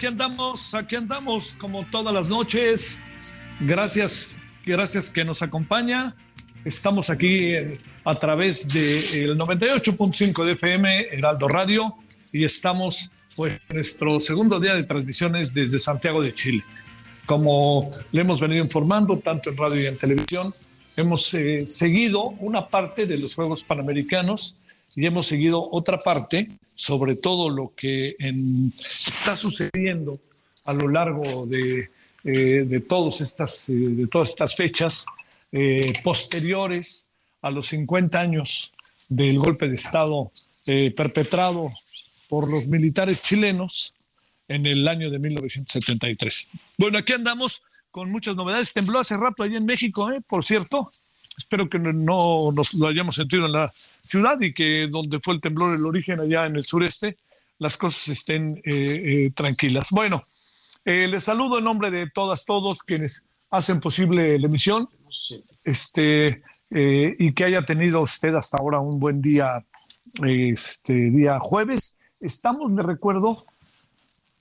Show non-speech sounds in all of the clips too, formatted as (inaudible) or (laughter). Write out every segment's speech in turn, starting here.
Aquí andamos, aquí andamos como todas las noches. Gracias, gracias que nos acompaña. Estamos aquí a través del 98.5 de FM, Heraldo Radio, y estamos pues nuestro segundo día de transmisiones desde Santiago de Chile. Como le hemos venido informando, tanto en radio y en televisión, hemos eh, seguido una parte de los Juegos Panamericanos y hemos seguido otra parte sobre todo lo que está sucediendo a lo largo de, eh, de, todos estas, eh, de todas estas fechas eh, posteriores a los 50 años del golpe de Estado perpetrado por los militares chilenos en el año de 1973. Bueno, aquí andamos con muchas novedades. Tembló hace rato allá en México, por cierto espero que no nos lo hayamos sentido en la ciudad y que donde fue el temblor, el origen allá en el sureste, las cosas estén eh, eh, tranquilas. Bueno, eh, les saludo en nombre de todas, todos quienes hacen posible la emisión. Este, y que haya tenido usted hasta ahora un buen día, este día jueves. Estamos, le recuerdo,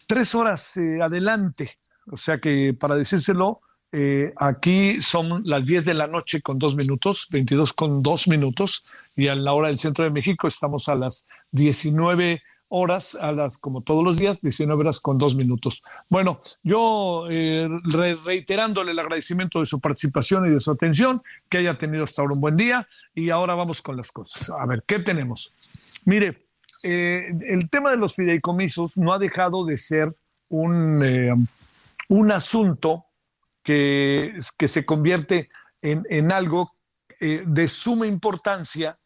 tres horas adelante. O sea que para decírselo, eh, aquí son las 10 de la noche con dos minutos, 22 con dos minutos, y a la hora del centro de México estamos a las 19 horas, a las, como todos los días, 19 horas con dos minutos. Bueno, yo eh, reiterándole el agradecimiento de su participación y de su atención, que haya tenido hasta ahora un buen día, y ahora vamos con las cosas. A ver, ¿qué tenemos? Mire, eh, el tema de los fideicomisos no ha dejado de ser un, un asunto que, se convierte en, algo eh, de suma importancia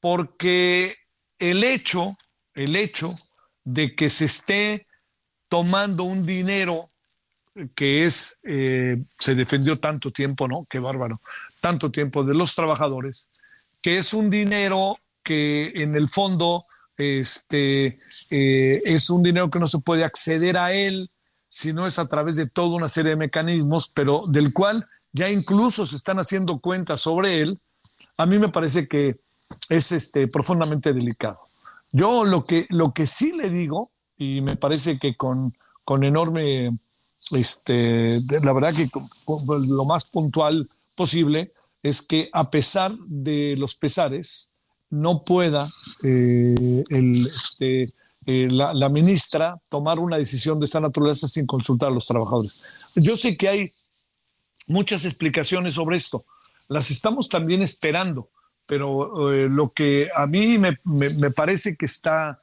porque el hecho, el hecho de que se esté tomando un dinero que es, eh, se defendió tanto tiempo, ¿no? Qué bárbaro, tanto tiempo de los trabajadores, que es un dinero que en el fondo este, eh, es un dinero que no se puede acceder a él si no es a través de toda una serie de mecanismos, pero del cual ya incluso se están haciendo cuentas sobre él, a mí me parece que es este, profundamente delicado. Yo lo que, lo que sí le digo, y me parece que con, con enorme, este, la verdad que lo más puntual posible, es que a pesar de los pesares, no pueda eh, el, este, eh, la, ministra tomar una decisión de esta naturaleza sin consultar a los trabajadores. Yo sé que hay muchas explicaciones sobre esto, las estamos también esperando, pero eh, lo que a mí me, parece que está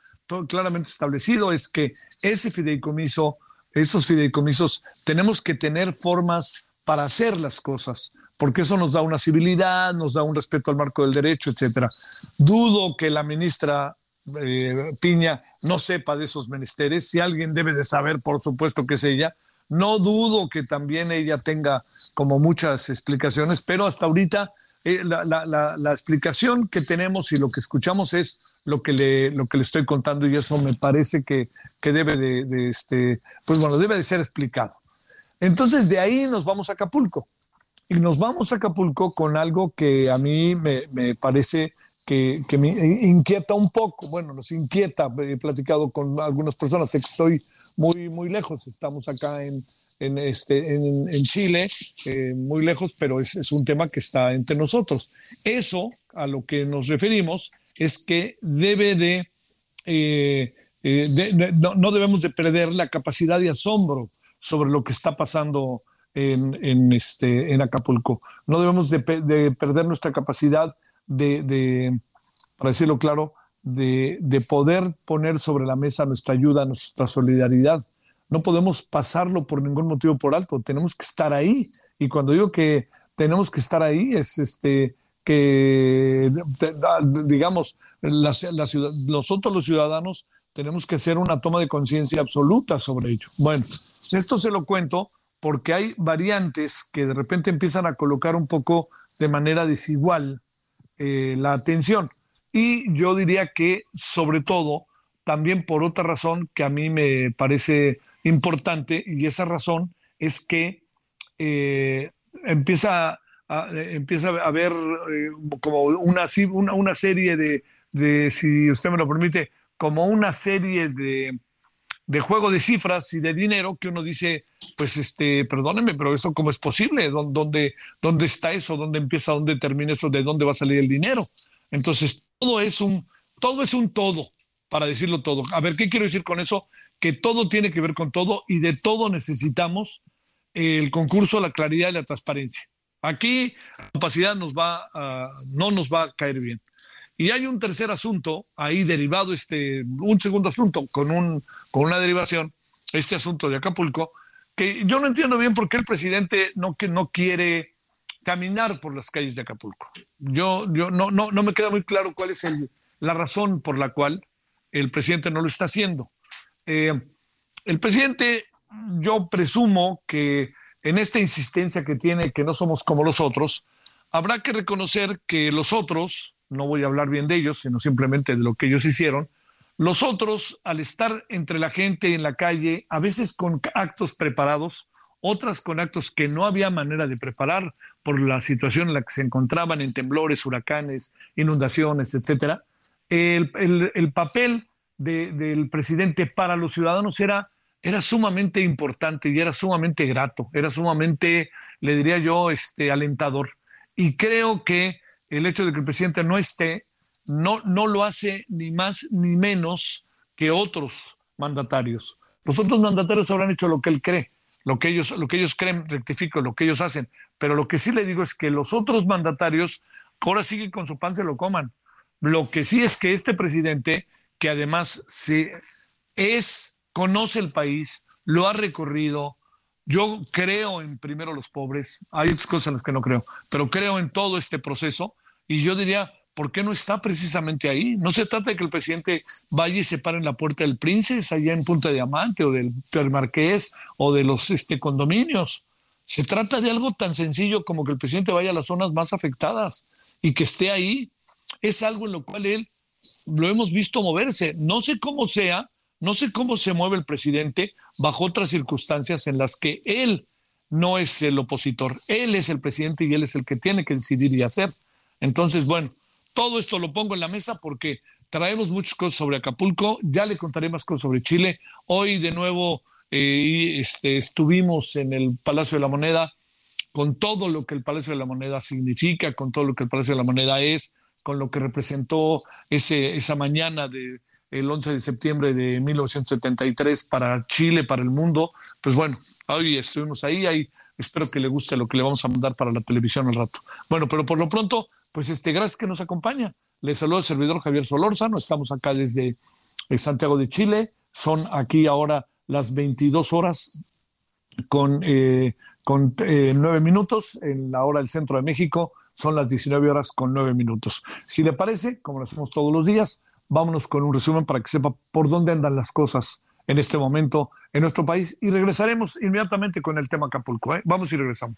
claramente establecido es que ese fideicomiso, esos fideicomisos, tenemos que tener formas para hacer las cosas, porque eso nos da una civilidad, nos da un respeto al marco del derecho, etcétera. Dudo que la ministra eh, Piña no sepa de esos menesteres. Si alguien debe de saber, por supuesto que es ella. No dudo que también ella tenga como muchas explicaciones, pero hasta ahorita eh, la, explicación que tenemos y lo que escuchamos es lo que le, lo que le estoy contando y eso me parece que, que debe de, este, pues bueno, debe de ser explicado. Entonces de ahí nos vamos a Acapulco y nos vamos a Acapulco con algo que a mí me, me parece que, me inquieta un poco. Bueno, nos inquieta. He platicado con algunas personas, sé que estoy muy, muy lejos. Estamos acá en, en, este, en, Chile, eh, muy lejos, pero es, es, un tema que está entre nosotros. Eso a lo que nos referimos es que debe de, eh, eh, no, debemos de perder la capacidad de asombro sobre lo que está pasando en, en este, en Acapulco. No debemos de, de perder nuestra capacidad de, para decirlo claro, de, de, poder poner sobre la mesa nuestra ayuda, nuestra solidaridad no podemos pasarlo por ningún motivo por alto, tenemos que estar ahí. Y cuando digo que tenemos que estar ahí, es este que, digamos, nosotros los ciudadanos tenemos que hacer una toma de conciencia absoluta sobre ello. Bueno, esto se lo cuento porque hay variantes que de repente empiezan a colocar un poco de manera desigual eh, la atención. Y yo diría que, sobre todo, también por otra razón que a mí me parece importante y esa razón es que eh, empieza, a, empieza a haber eh, como una, una, una serie de, de, si usted me lo permite, como una serie de, de juego de cifras y de dinero que uno dice, pues este, perdónenme, pero eso cómo es posible, ¿Dónde, dónde está eso? ¿Dónde empieza? ¿Dónde termina eso? ¿De dónde va a salir el dinero? Entonces, todo es un, todo es un todo, para decirlo todo. A ver, ¿qué quiero decir con eso? que todo tiene que ver con todo y de todo necesitamos el concurso, la claridad y la transparencia. Aquí la capacidad nos va no nos va a caer bien. Y hay un tercer asunto ahí derivado, este, un segundo asunto con, un, con una derivación, este asunto de Acapulco, que yo no entiendo bien por qué el presidente no, que no quiere caminar por las calles de Acapulco. Yo, yo no, no, no me queda muy claro cuál es el, la razón por la cual el presidente no lo está haciendo. Eh, el presidente, yo presumo que en esta insistencia que tiene que no somos como los otros, habrá que reconocer que los otros, no voy a hablar bien de ellos, sino simplemente de lo que ellos hicieron, los otros, al estar entre la gente en la calle, a veces con actos preparados, otras con actos que no había manera de preparar por la situación en la que se encontraban en temblores, huracanes, inundaciones, etcétera, el, el papel del presidente para los ciudadanos era, era sumamente importante y era sumamente grato, era sumamente, le diría yo, este, alentador. Y creo que el hecho de que el presidente no esté no, no lo hace ni más ni menos que otros mandatarios. Los otros mandatarios habrán hecho lo que él cree, lo que ellos, lo que ellos creen, rectifico, lo que ellos hacen. Pero lo que sí le digo es que los otros mandatarios ahora siguen con su pan, se lo coman. Lo que sí es que este presidente que además se es, conoce el país, lo ha recorrido. Yo creo en primero los pobres, hay cosas en las que no creo, pero creo en todo este proceso y yo diría, ¿por qué no está precisamente ahí? No se trata de que el presidente vaya y se pare en la puerta del Príncipe, allá en Punta Diamante o del, del Marqués o de los este, condominios. Se trata de algo tan sencillo como que el presidente vaya a las zonas más afectadas y que esté ahí. Es algo en lo cual él lo hemos visto moverse. No sé cómo sea, no sé cómo se mueve el presidente bajo otras circunstancias en las que él no es el opositor, él es el presidente y él es el que tiene que decidir y hacer. Entonces, bueno, todo esto lo pongo en la mesa porque traemos muchas cosas sobre Acapulco, ya le contaré más cosas sobre Chile. Hoy de nuevo eh, este, estuvimos en el Palacio de la Moneda con todo lo que el Palacio de la Moneda significa, con todo lo que el Palacio de la Moneda es, con lo que representó ese, esa mañana del el 11 de septiembre de 1973 para Chile, para el mundo. Pues bueno, hoy estuvimos ahí, ahí espero que le guste lo que le vamos a mandar para la televisión al rato. Bueno, pero por lo pronto, pues este, gracias que nos acompaña. Le saludo al servidor Javier Solórzano, estamos acá desde eh, Santiago de Chile, son aquí ahora las 22 horas con, eh, con eh, nueve minutos en la hora del centro de México son las 19 horas con 9 minutos. Si le parece, como lo hacemos todos los días, vámonos con un resumen para que sepa por dónde andan las cosas en este momento en nuestro país y regresaremos inmediatamente con el tema Acapulco. ¿eh? Vamos y regresamos.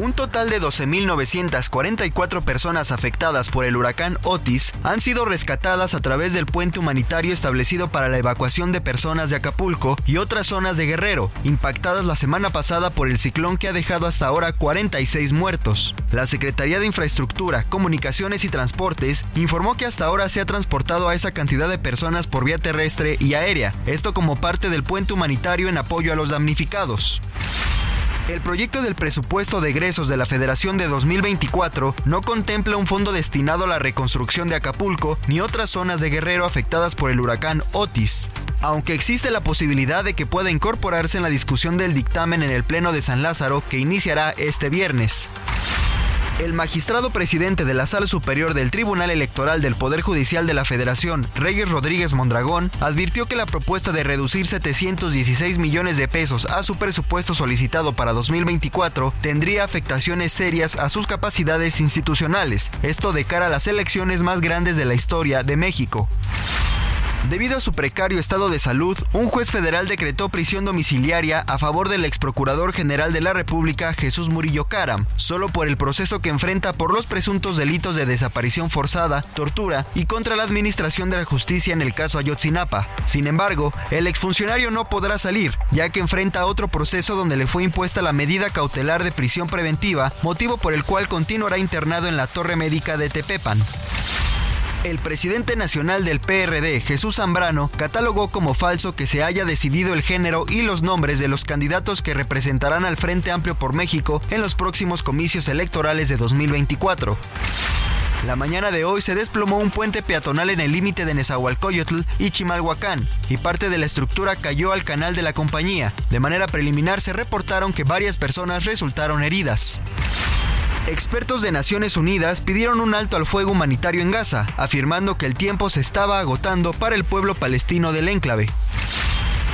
Un total de 12.944 personas afectadas por el huracán Otis han sido rescatadas a través del puente humanitario establecido para la evacuación de personas de Acapulco y otras zonas de Guerrero, impactadas la semana pasada por el ciclón que ha dejado hasta ahora 46 muertos. La Secretaría de Infraestructura, Comunicaciones y Transportes informó que hasta ahora se ha transportado a esa cantidad de personas por vía terrestre y aérea, esto como parte del puente humanitario en apoyo a los damnificados. El proyecto del presupuesto de egresos de la Federación de 2024 no contempla un fondo destinado a la reconstrucción de Acapulco ni otras zonas de Guerrero afectadas por el huracán Otis, aunque existe la posibilidad de que pueda incorporarse en la discusión del dictamen en el Pleno de San Lázaro que iniciará este viernes. El magistrado presidente de la Sala Superior del Tribunal Electoral del Poder Judicial de la Federación, Reyes Rodríguez Mondragón, advirtió que la propuesta de reducir 716 millones de pesos a su presupuesto solicitado para 2024 tendría afectaciones serias a sus capacidades institucionales, esto de cara a las elecciones más grandes de la historia de México. Debido a su precario estado de salud, un juez federal decretó prisión domiciliaria a favor del ex procurador general de la República, Jesús Murillo Caram, solo por el proceso que enfrenta por los presuntos delitos de desaparición forzada, tortura y contra la administración de la justicia en el caso Ayotzinapa. Sin embargo, el exfuncionario no podrá salir, ya que enfrenta otro proceso donde le fue impuesta la medida cautelar de prisión preventiva, motivo por el cual continuará internado en la torre médica de Tepepan. El presidente nacional del PRD, Jesús Zambrano, catalogó como falso que se haya decidido el género y los nombres de los candidatos que representarán al Frente Amplio por México en los próximos comicios electorales de 2024. La mañana de hoy se desplomó un puente peatonal en el límite de Nezahualcóyotl y Chimalhuacán, y parte de la estructura cayó al canal de la compañía. De manera preliminar se reportaron que varias personas resultaron heridas. Expertos de Naciones Unidas pidieron un alto al fuego humanitario en Gaza, afirmando que el tiempo se estaba agotando para el pueblo palestino del enclave.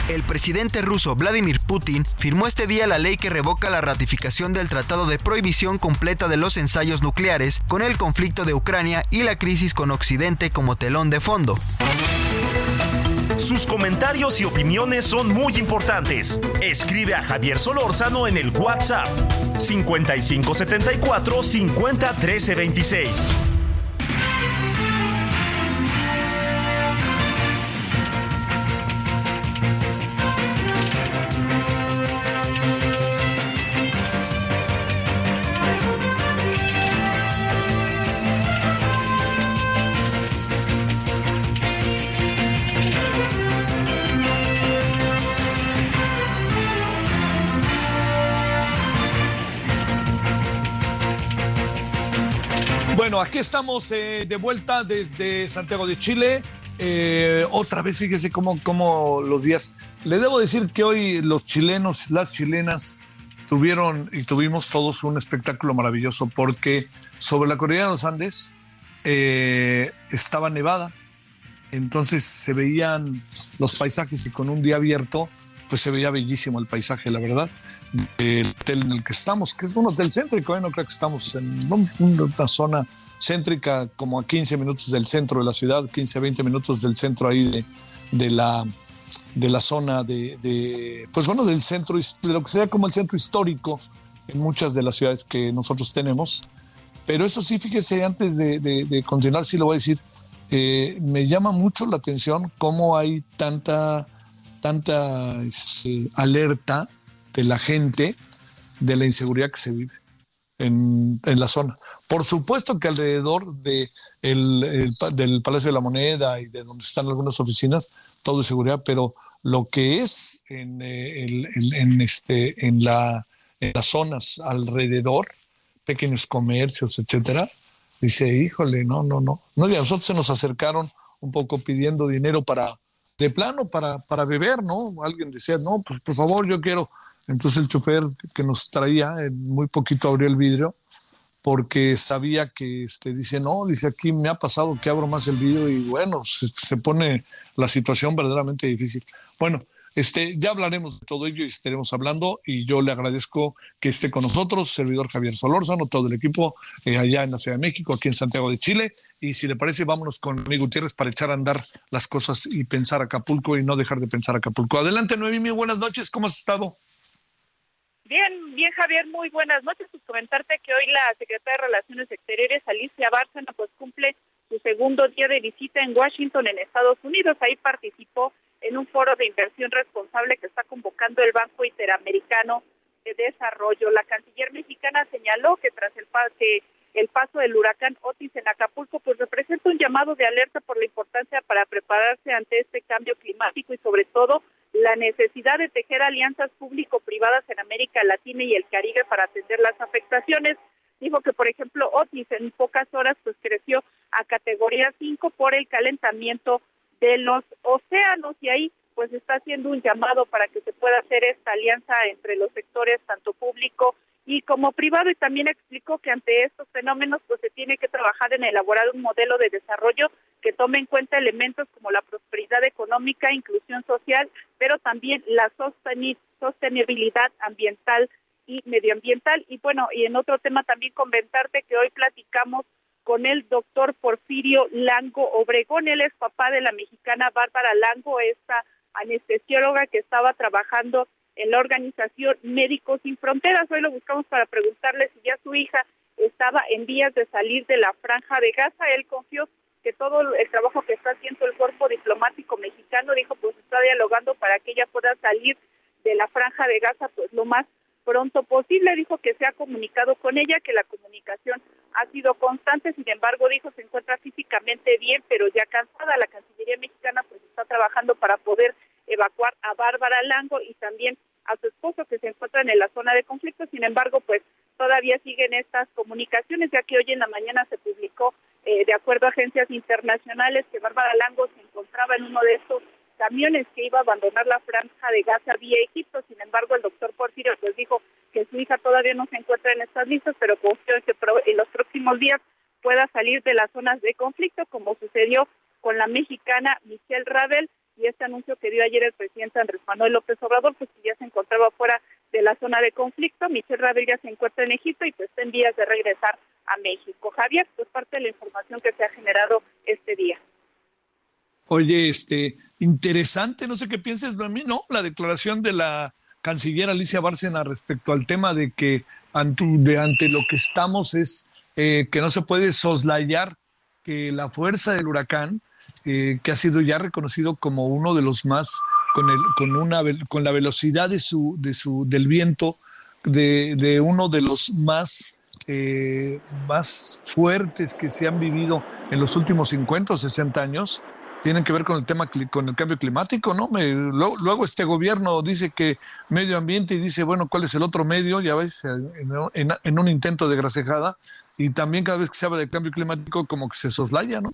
El presidente ruso Vladimir Putin firmó este día la ley que revoca la ratificación del Tratado de Prohibición Completa de los Ensayos Nucleares con el conflicto de Ucrania y la crisis con Occidente como telón de fondo. Sus comentarios y opiniones son muy importantes. Escribe a Javier Solórzano en el WhatsApp 5574 501326. Bueno, aquí estamos eh, de vuelta desde Santiago de Chile. Eh, otra vez, fíjese cómo, cómo los días. Le debo decir que hoy los chilenos, las chilenas, tuvieron y tuvimos todos un espectáculo maravilloso porque sobre la cordillera de los Andes eh, estaba nevada. Entonces se veían los paisajes y con un día abierto, pues se veía bellísimo el paisaje, la verdad del hotel en el que estamos, que es un hotel céntrico, ¿eh? no creo que estamos en una zona céntrica como a 15 minutos del centro de la ciudad, 15 a 20 minutos del centro ahí de, de la, de la zona de, de, pues bueno, del centro, de lo que sea como el centro histórico en muchas de las ciudades que nosotros tenemos. Pero eso sí, fíjese, antes de, de continuar, sí lo voy a decir, eh, me llama mucho la atención cómo hay tanta, tanta este, alerta de la gente de la inseguridad que se vive en, la zona. Por supuesto que alrededor de el, del Palacio de la Moneda y de donde están algunas oficinas, todo es seguridad, pero lo que es en, eh, en, este, en, la, en las zonas alrededor, pequeños comercios, etcétera, dice, híjole, no, no, no. No, y a nosotros se nos acercaron un poco pidiendo dinero para, de plano, para, para beber, ¿no? Alguien decía, no, pues por favor, yo quiero entonces el chofer que nos traía, muy poquito abrió el vidrio porque sabía que este, dice, no, dice aquí me ha pasado que abro más el vidrio y bueno, se, pone la situación verdaderamente difícil. Bueno, Este, ya hablaremos de todo ello y estaremos hablando y yo le agradezco que esté con nosotros, servidor Javier Solórzano, todo el equipo eh, allá en la Ciudad de México, aquí en Santiago de Chile. Y si le parece, vámonos con Noemí Gutiérrez para echar a andar las cosas y pensar Acapulco y no dejar de pensar Acapulco. Adelante, Noemí, buenas noches, ¿cómo has estado? Bien, bien Javier, muy buenas noches. Pues comentarte que hoy la secretaria de Relaciones Exteriores, Alicia Bárcena, pues cumple su segundo día de visita en Washington, en Estados Unidos. Ahí participó en un foro de inversión responsable que está convocando el Banco Interamericano de Desarrollo. La canciller mexicana señaló que tras el, el paso del huracán Otis en Acapulco, pues representa un llamado de alerta por la importancia para prepararse ante este cambio climático y sobre todo la necesidad de tejer alianzas público-privadas en América Latina y el Caribe para atender las afectaciones. Dijo que, por ejemplo, Otis en pocas horas pues creció a categoría 5 por el calentamiento de los océanos y ahí pues está haciendo un llamado para que se pueda hacer esta alianza entre los sectores tanto público y como privado y también explicó que ante estos fenómenos pues se tiene que trabajar en elaborar un modelo de desarrollo que tome en cuenta elementos como la prosperidad económica, inclusión social, pero también la sostenibilidad ambiental y medioambiental. Y bueno, y en otro tema también comentarte que hoy platicamos con el doctor Porfirio Lango Obregón. Él es papá de la mexicana Bárbara Lango, esta anestesióloga que estaba trabajando en la organización Médicos Sin Fronteras. Hoy lo buscamos para preguntarle si ya su hija estaba en vías de salir de la franja de Gaza. Él confió que todo el trabajo que está haciendo el cuerpo diplomático mexicano, dijo, pues está dialogando para que ella pueda salir de la franja de Gaza pues lo más pronto posible. Dijo que se ha comunicado con ella, que la comunicación ha sido constante, sin embargo, dijo se encuentra físicamente bien, pero ya cansada. La Cancillería mexicana pues está trabajando para poder evacuar a Bárbara Lango y también a su esposo que se encuentran en la zona de conflicto. Sin embargo, pues todavía siguen estas comunicaciones, ya que hoy en la mañana se publicó, eh, de acuerdo a agencias internacionales, que Bárbara Lango se encontraba en uno de estos camiones que iba a abandonar la franja de Gaza vía Egipto. Sin embargo, el doctor Porfirio pues dijo que su hija todavía no se encuentra en estas listas, pero confió en que en los próximos días pueda salir de las zonas de conflicto, como sucedió con la mexicana Michelle Ravel y este anuncio que dio ayer el presidente Andrés Manuel López Obrador, pues que ya se encontraba fuera de la zona de conflicto. Michelle ya se encuentra en Egipto y pues está en vías de regresar a México. Javier, pues parte de la información que se ha generado este día. Oye, este, interesante, no sé qué pienses de mí, ¿no? La declaración de la canciller Alicia Bárcena respecto al tema de que ante, de, ante lo que estamos es eh, que no se puede soslayar que la fuerza del huracán, eh, que ha sido ya reconocido como uno de los más, con, el, con, una, con la velocidad de su, de su, del viento, de, de uno de los más, eh, más fuertes que se han vivido en los últimos 50 o 60 años, tienen que ver con el tema, con el cambio climático, ¿no? luego, este gobierno dice que medio ambiente y dice, bueno, ¿cuál es el otro medio? Ya ves, en, un intento de grasejada. Y también cada vez que se habla de cambio climático, como que se soslaya, ¿no?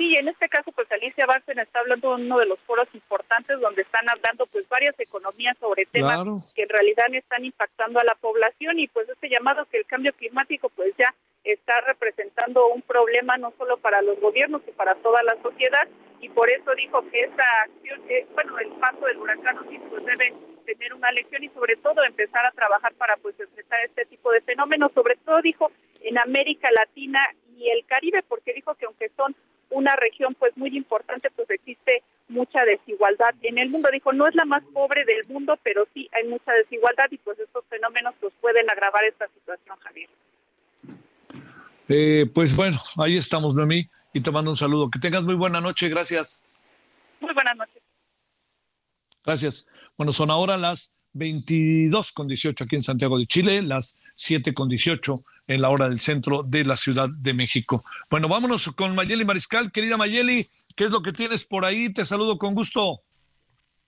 Sí, en este caso, pues Alicia Bárcena está hablando de uno de los foros importantes donde están hablando pues varias economías sobre temas que en realidad están impactando a la población y pues este llamado que el cambio climático pues ya está representando un problema no solo para los gobiernos, sino para toda la sociedad. Y por eso dijo que esta acción, eh, bueno, el paso del huracán pues debe tener una lección y sobre todo empezar a trabajar para pues enfrentar este tipo de fenómenos, sobre todo dijo en América Latina y el Caribe, porque dijo que aunque son una región pues muy importante, pues existe mucha desigualdad en el mundo. Dijo, no es la más pobre del mundo, pero sí hay mucha desigualdad y pues estos fenómenos pues pueden agravar esta situación, Javier. Eh, pues bueno, ahí estamos, Noemí, y te mando un saludo. Que tengas muy buena noche, gracias. Muy buenas noches. Gracias. Bueno, son ahora las 22 con 18 aquí en Santiago de Chile, las 7 con 18 en la hora del centro de la Ciudad de México. Bueno, vámonos con Mayeli Mariscal. Querida Mayeli, ¿qué es lo que tienes por ahí? Te saludo con gusto.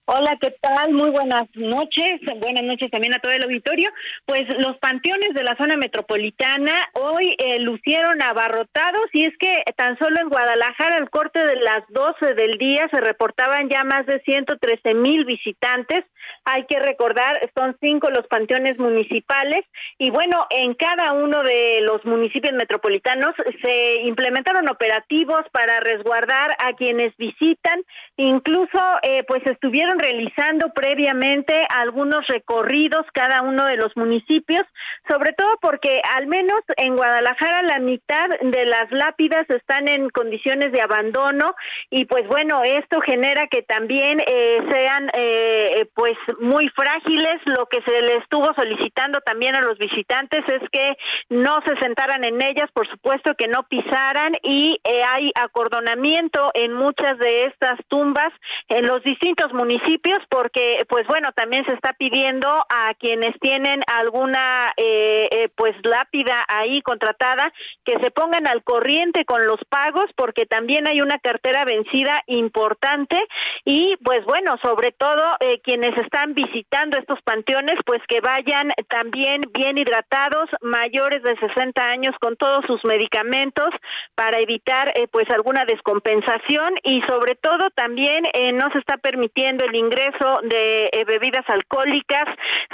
Hola, ¿qué tal? Muy buenas noches. Buenas noches también a todo el auditorio. Pues los panteones de la zona metropolitana hoy eh, lucieron abarrotados y es que tan solo en Guadalajara al corte de las 12 del día se reportaban ya más de 113 mil visitantes. Hay que recordar, son cinco los panteones municipales y bueno, en cada uno de los municipios metropolitanos se implementaron operativos para resguardar a quienes visitan. Incluso eh, pues estuvieron estuvieron realizando previamente algunos recorridos cada uno de los municipios, sobre todo porque al menos en Guadalajara la mitad de las lápidas están en condiciones de abandono y pues bueno, esto genera que también eh, sean eh, pues muy frágiles. Lo que se les estuvo solicitando también a los visitantes es que no se sentaran en ellas, por supuesto que no pisaran y eh, hay acordonamiento en muchas de estas tumbas en los distintos municipios porque pues bueno, también se está pidiendo a quienes tienen alguna pues lápida ahí contratada que se pongan al corriente con los pagos porque también hay una cartera vencida importante y pues bueno, sobre todo eh, quienes están visitando estos panteones pues que vayan también bien hidratados, mayores de 60 años con todos sus medicamentos para evitar eh, pues alguna descompensación y sobre todo también eh, no se está permitiendo el ingreso de bebidas alcohólicas,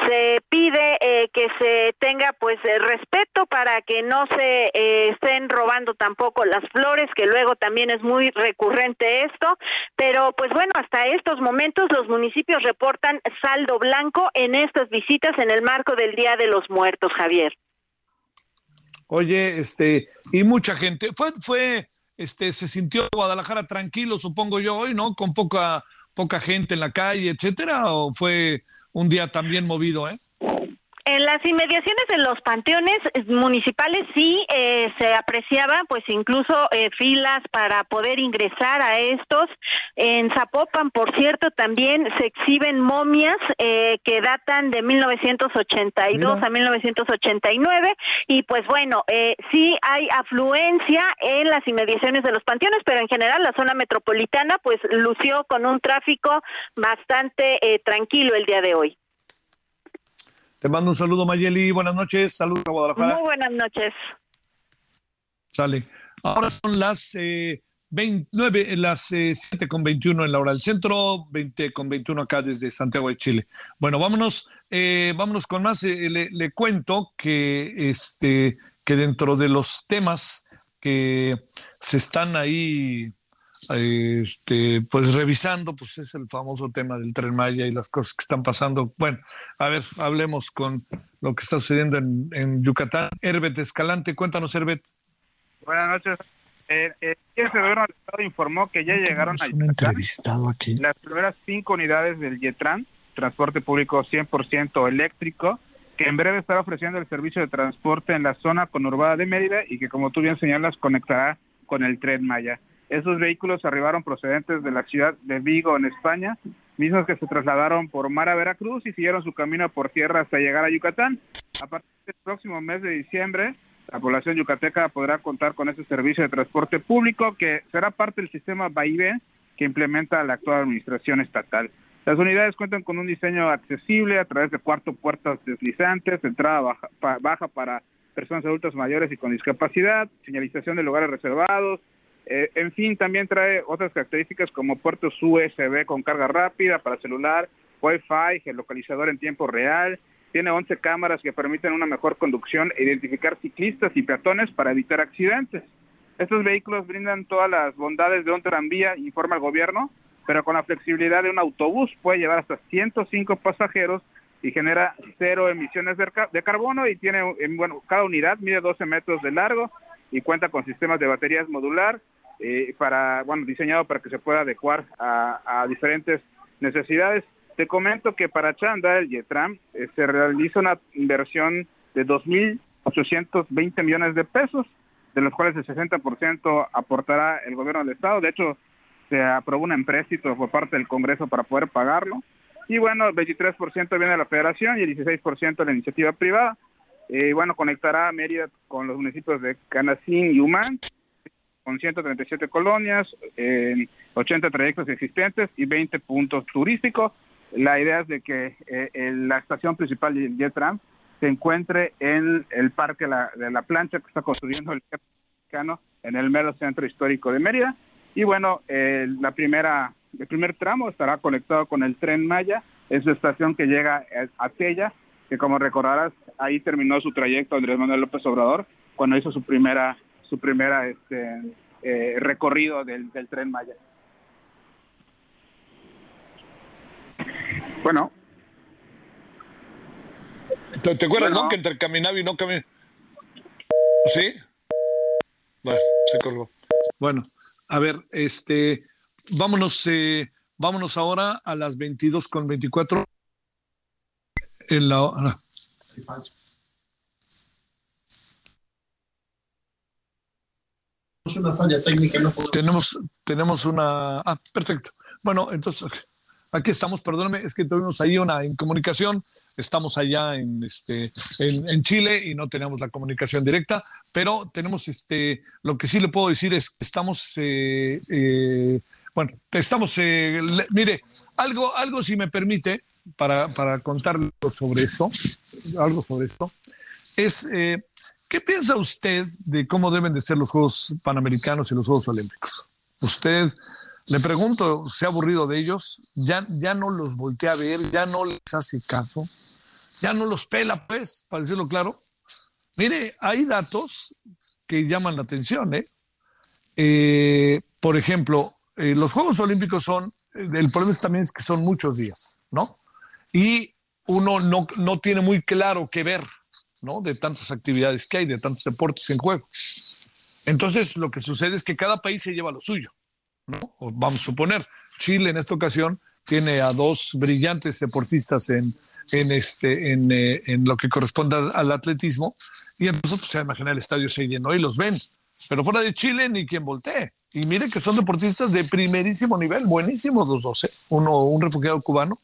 se pide que se tenga pues respeto para que no se estén robando tampoco las flores, que luego también es muy recurrente esto, pero pues bueno, hasta estos momentos los municipios reportan saldo blanco en estas visitas en el marco del Día de los Muertos, Javier. Oye, este, y mucha gente, fue, fue, este, se sintió Guadalajara tranquilo, supongo yo, hoy, ¿no? Con poca, poca gente en la calle, etcétera, o fue un día también movido, ¿eh? En las inmediaciones de los panteones municipales sí eh, se apreciaba, pues incluso eh, filas para poder ingresar a estos. En Zapopan, por cierto, también se exhiben momias eh, que datan de 1982 a 1989 y pues bueno, sí hay afluencia en las inmediaciones de los panteones, pero en general la zona metropolitana pues lució con un tráfico bastante tranquilo el día de hoy. Te mando un saludo, Mayeli. Buenas noches. Saludos a Guadalajara. Muy buenas noches. Sale. Ahora son las eh, 29, las eh, 7 con 21 en la hora del centro, 20 con 21 acá desde Santiago de Chile. Bueno, vámonos, eh, vámonos con más. Eh, le, le, cuento que, este, que dentro de los temas que se están ahí este, pues revisando, pues es el famoso tema del tren Maya y las cosas que están pasando. Bueno, a ver, hablemos con lo que está sucediendo en, en Yucatán. Herbet Escalante, cuéntanos, Herbet. Buenas noches. Eh, eh, el gobierno del Estado informó que ya llegaron a Yucatán aquí. las primeras cinco unidades del YETRAN, transporte público 100% eléctrico, que en breve estará ofreciendo el servicio de transporte en la zona conurbada de Mérida y que, como tú bien señalas, conectará con el tren Maya. Esos vehículos arribaron procedentes de la ciudad de Vigo, en España, mismos que se trasladaron por mar a Veracruz y siguieron su camino por tierra hasta llegar a Yucatán. A partir del próximo mes de diciembre, la población yucateca podrá contar con ese servicio de transporte público que será parte del sistema BAIBE que implementa la actual administración estatal. Las unidades cuentan con un diseño accesible a través de cuarto puertas deslizantes, entrada baja para personas adultas mayores y con discapacidad, señalización de lugares reservados, eh, en fin, también trae otras características como puertos USB con carga rápida para celular, Wi-Fi, geolocalizador en tiempo real, tiene 11 cámaras que permiten una mejor conducción e identificar ciclistas y peatones para evitar accidentes. Estos vehículos brindan todas las bondades de un tranvía, informa el gobierno, pero con la flexibilidad de un autobús puede llevar hasta 105 pasajeros y genera cero emisiones de, carbono y tiene, bueno, cada unidad mide 12 metros de largo y cuenta con sistemas de baterías modular, eh, para, bueno, diseñado para que se pueda adecuar a, diferentes necesidades. Te comento que para Chanda, el YETRAM, eh, se realiza una inversión de 2.820 millones de pesos, de los cuales el 60% aportará el gobierno del Estado. De hecho, se aprobó un empréstito por parte del Congreso para poder pagarlo. Y bueno, el 23% viene de la federación y el 16% de la iniciativa privada. Eh, bueno, conectará Mérida con los municipios de Canacín y Humán con 137 colonias, en 80 trayectos existentes y 20 puntos turísticos. La idea es de que eh, la estación principal del Jetram se encuentre en el parque de la plancha que está construyendo el mexicano en el mero centro histórico de Mérida. Y bueno, el primer tramo estará conectado con el tren Maya, es la estación que llega a Tella, que como recordarás, ahí terminó su trayecto Andrés Manuel López Obrador cuando hizo su primera su primera este, eh, recorrido del, tren Maya. Bueno. ¿Te, acuerdas, no? Que entre caminaba y no caminaba. ¿Sí? Bueno, se colgó. Bueno, a ver, este, vámonos, eh, vámonos ahora a las 22 con 24. En la hora. una falla técnica. No tenemos, tenemos una. Ah, perfecto. Bueno, entonces aquí estamos, perdóneme, es que tuvimos ahí una incomunicación. Estamos allá en, este, en, Chile y no tenemos la comunicación directa, pero tenemos este, lo que sí le puedo decir es que estamos, eh, eh, bueno, estamos, eh, mire, algo, algo si me permite, para, para contarle sobre eso, algo sobre esto, es ¿Qué piensa usted de cómo deben de ser los Juegos Panamericanos y los Juegos Olímpicos? Usted, le pregunto, ¿se ha aburrido de ellos? ¿Ya, ya no los voltea a ver? ¿Ya no les hace caso? ¿Ya no los pela, pues, para decirlo claro? Mire, hay datos que llaman la atención, ¿eh? eh por ejemplo, eh, los Juegos Olímpicos son, el problema también es que son muchos días, ¿no? Y uno no, no tiene muy claro qué ver ¿no? De tantas actividades que hay, de tantos deportes en juego. Entonces, lo que sucede es que cada país se lleva lo suyo, ¿no? vamos a suponer, Chile en esta ocasión tiene a dos brillantes deportistas en, en, este, en, eh, en lo que corresponde al atletismo, y entonces pues, se imagina el estadio se llenó y los ven. Pero fuera de Chile ni quien voltee. Y mire que son deportistas de primerísimo nivel, buenísimos los dos. ¿eh? Uno, un refugiado cubano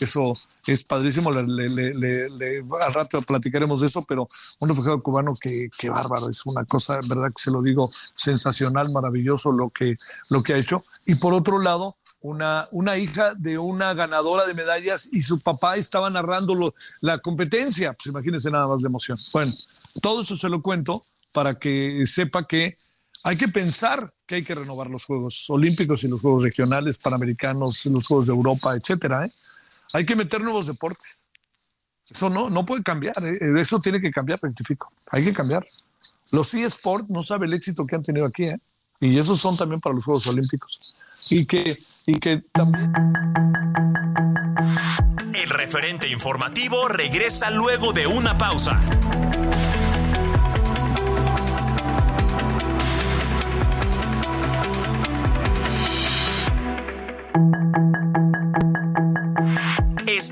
eso es padrísimo. Le, al rato platicaremos de eso, pero un refugiado cubano que, bárbaro, es una cosa, verdad que se lo digo, sensacional, maravilloso lo que, lo que ha hecho. Y por otro lado, una, una hija de una ganadora de medallas y su papá estaba narrando la competencia. Pues imagínense nada más de emoción. Bueno, todo eso se lo cuento para que sepa que hay que pensar que hay que renovar los Juegos Olímpicos y los Juegos Regionales, Panamericanos, los Juegos de Europa, etcétera. ¿eh? Hay que meter nuevos deportes. Eso no, no puede cambiar. ¿eh? Eso tiene que cambiar, rectifico. Hay que cambiar. Los eSports no sabe el éxito que han tenido aquí, ¿eh? Y esos son también para los Juegos Olímpicos. Y que, y que también. El referente informativo regresa luego de una pausa.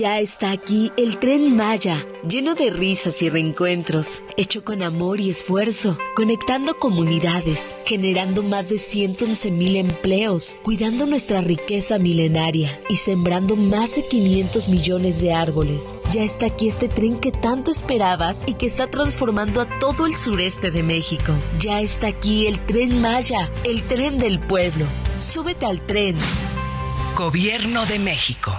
Ya está aquí el tren Maya, lleno de risas y reencuentros, hecho con amor y esfuerzo, conectando comunidades, generando más de 111 mil empleos, cuidando nuestra riqueza milenaria y sembrando más de 500 millones de árboles. Ya está aquí este tren que tanto esperabas y que está transformando a todo el sureste de México. Ya está aquí el tren Maya, el tren del pueblo. Súbete al tren. Gobierno de México.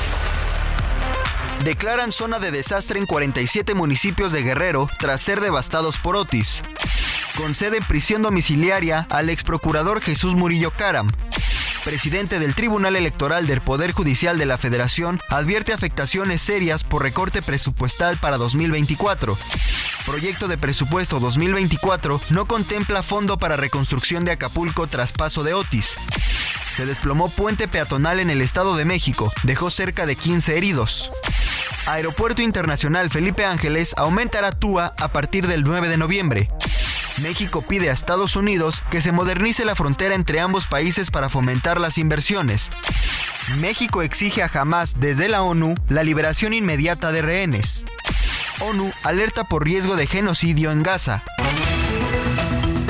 Declaran zona de desastre en 47 municipios de Guerrero tras ser devastados por Otis. Concede prisión domiciliaria al ex procurador Jesús Murillo Caram. Presidente del Tribunal Electoral del Poder Judicial de la Federación advierte afectaciones serias por recorte presupuestal para 2024. Proyecto de presupuesto 2024 no contempla fondo para reconstrucción de Acapulco tras paso de Otis. Se desplomó puente peatonal en el Estado de México, dejó cerca de 15 heridos. Aeropuerto Internacional Felipe Ángeles aumentará TUA a partir del 9 de noviembre. México pide a Estados Unidos que se modernice la frontera entre ambos países para fomentar las inversiones. México exige a Hamas desde la ONU la liberación inmediata de rehenes. ONU alerta por riesgo de genocidio en Gaza.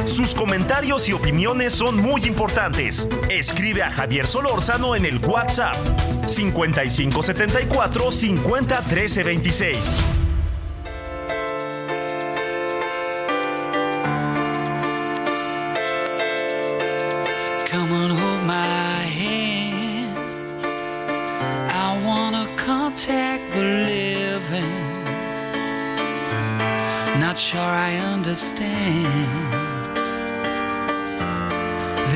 Sus comentarios y opiniones son muy importantes. Escribe a Javier Solórzano en el WhatsApp 5574 50 13 26. sure I understand.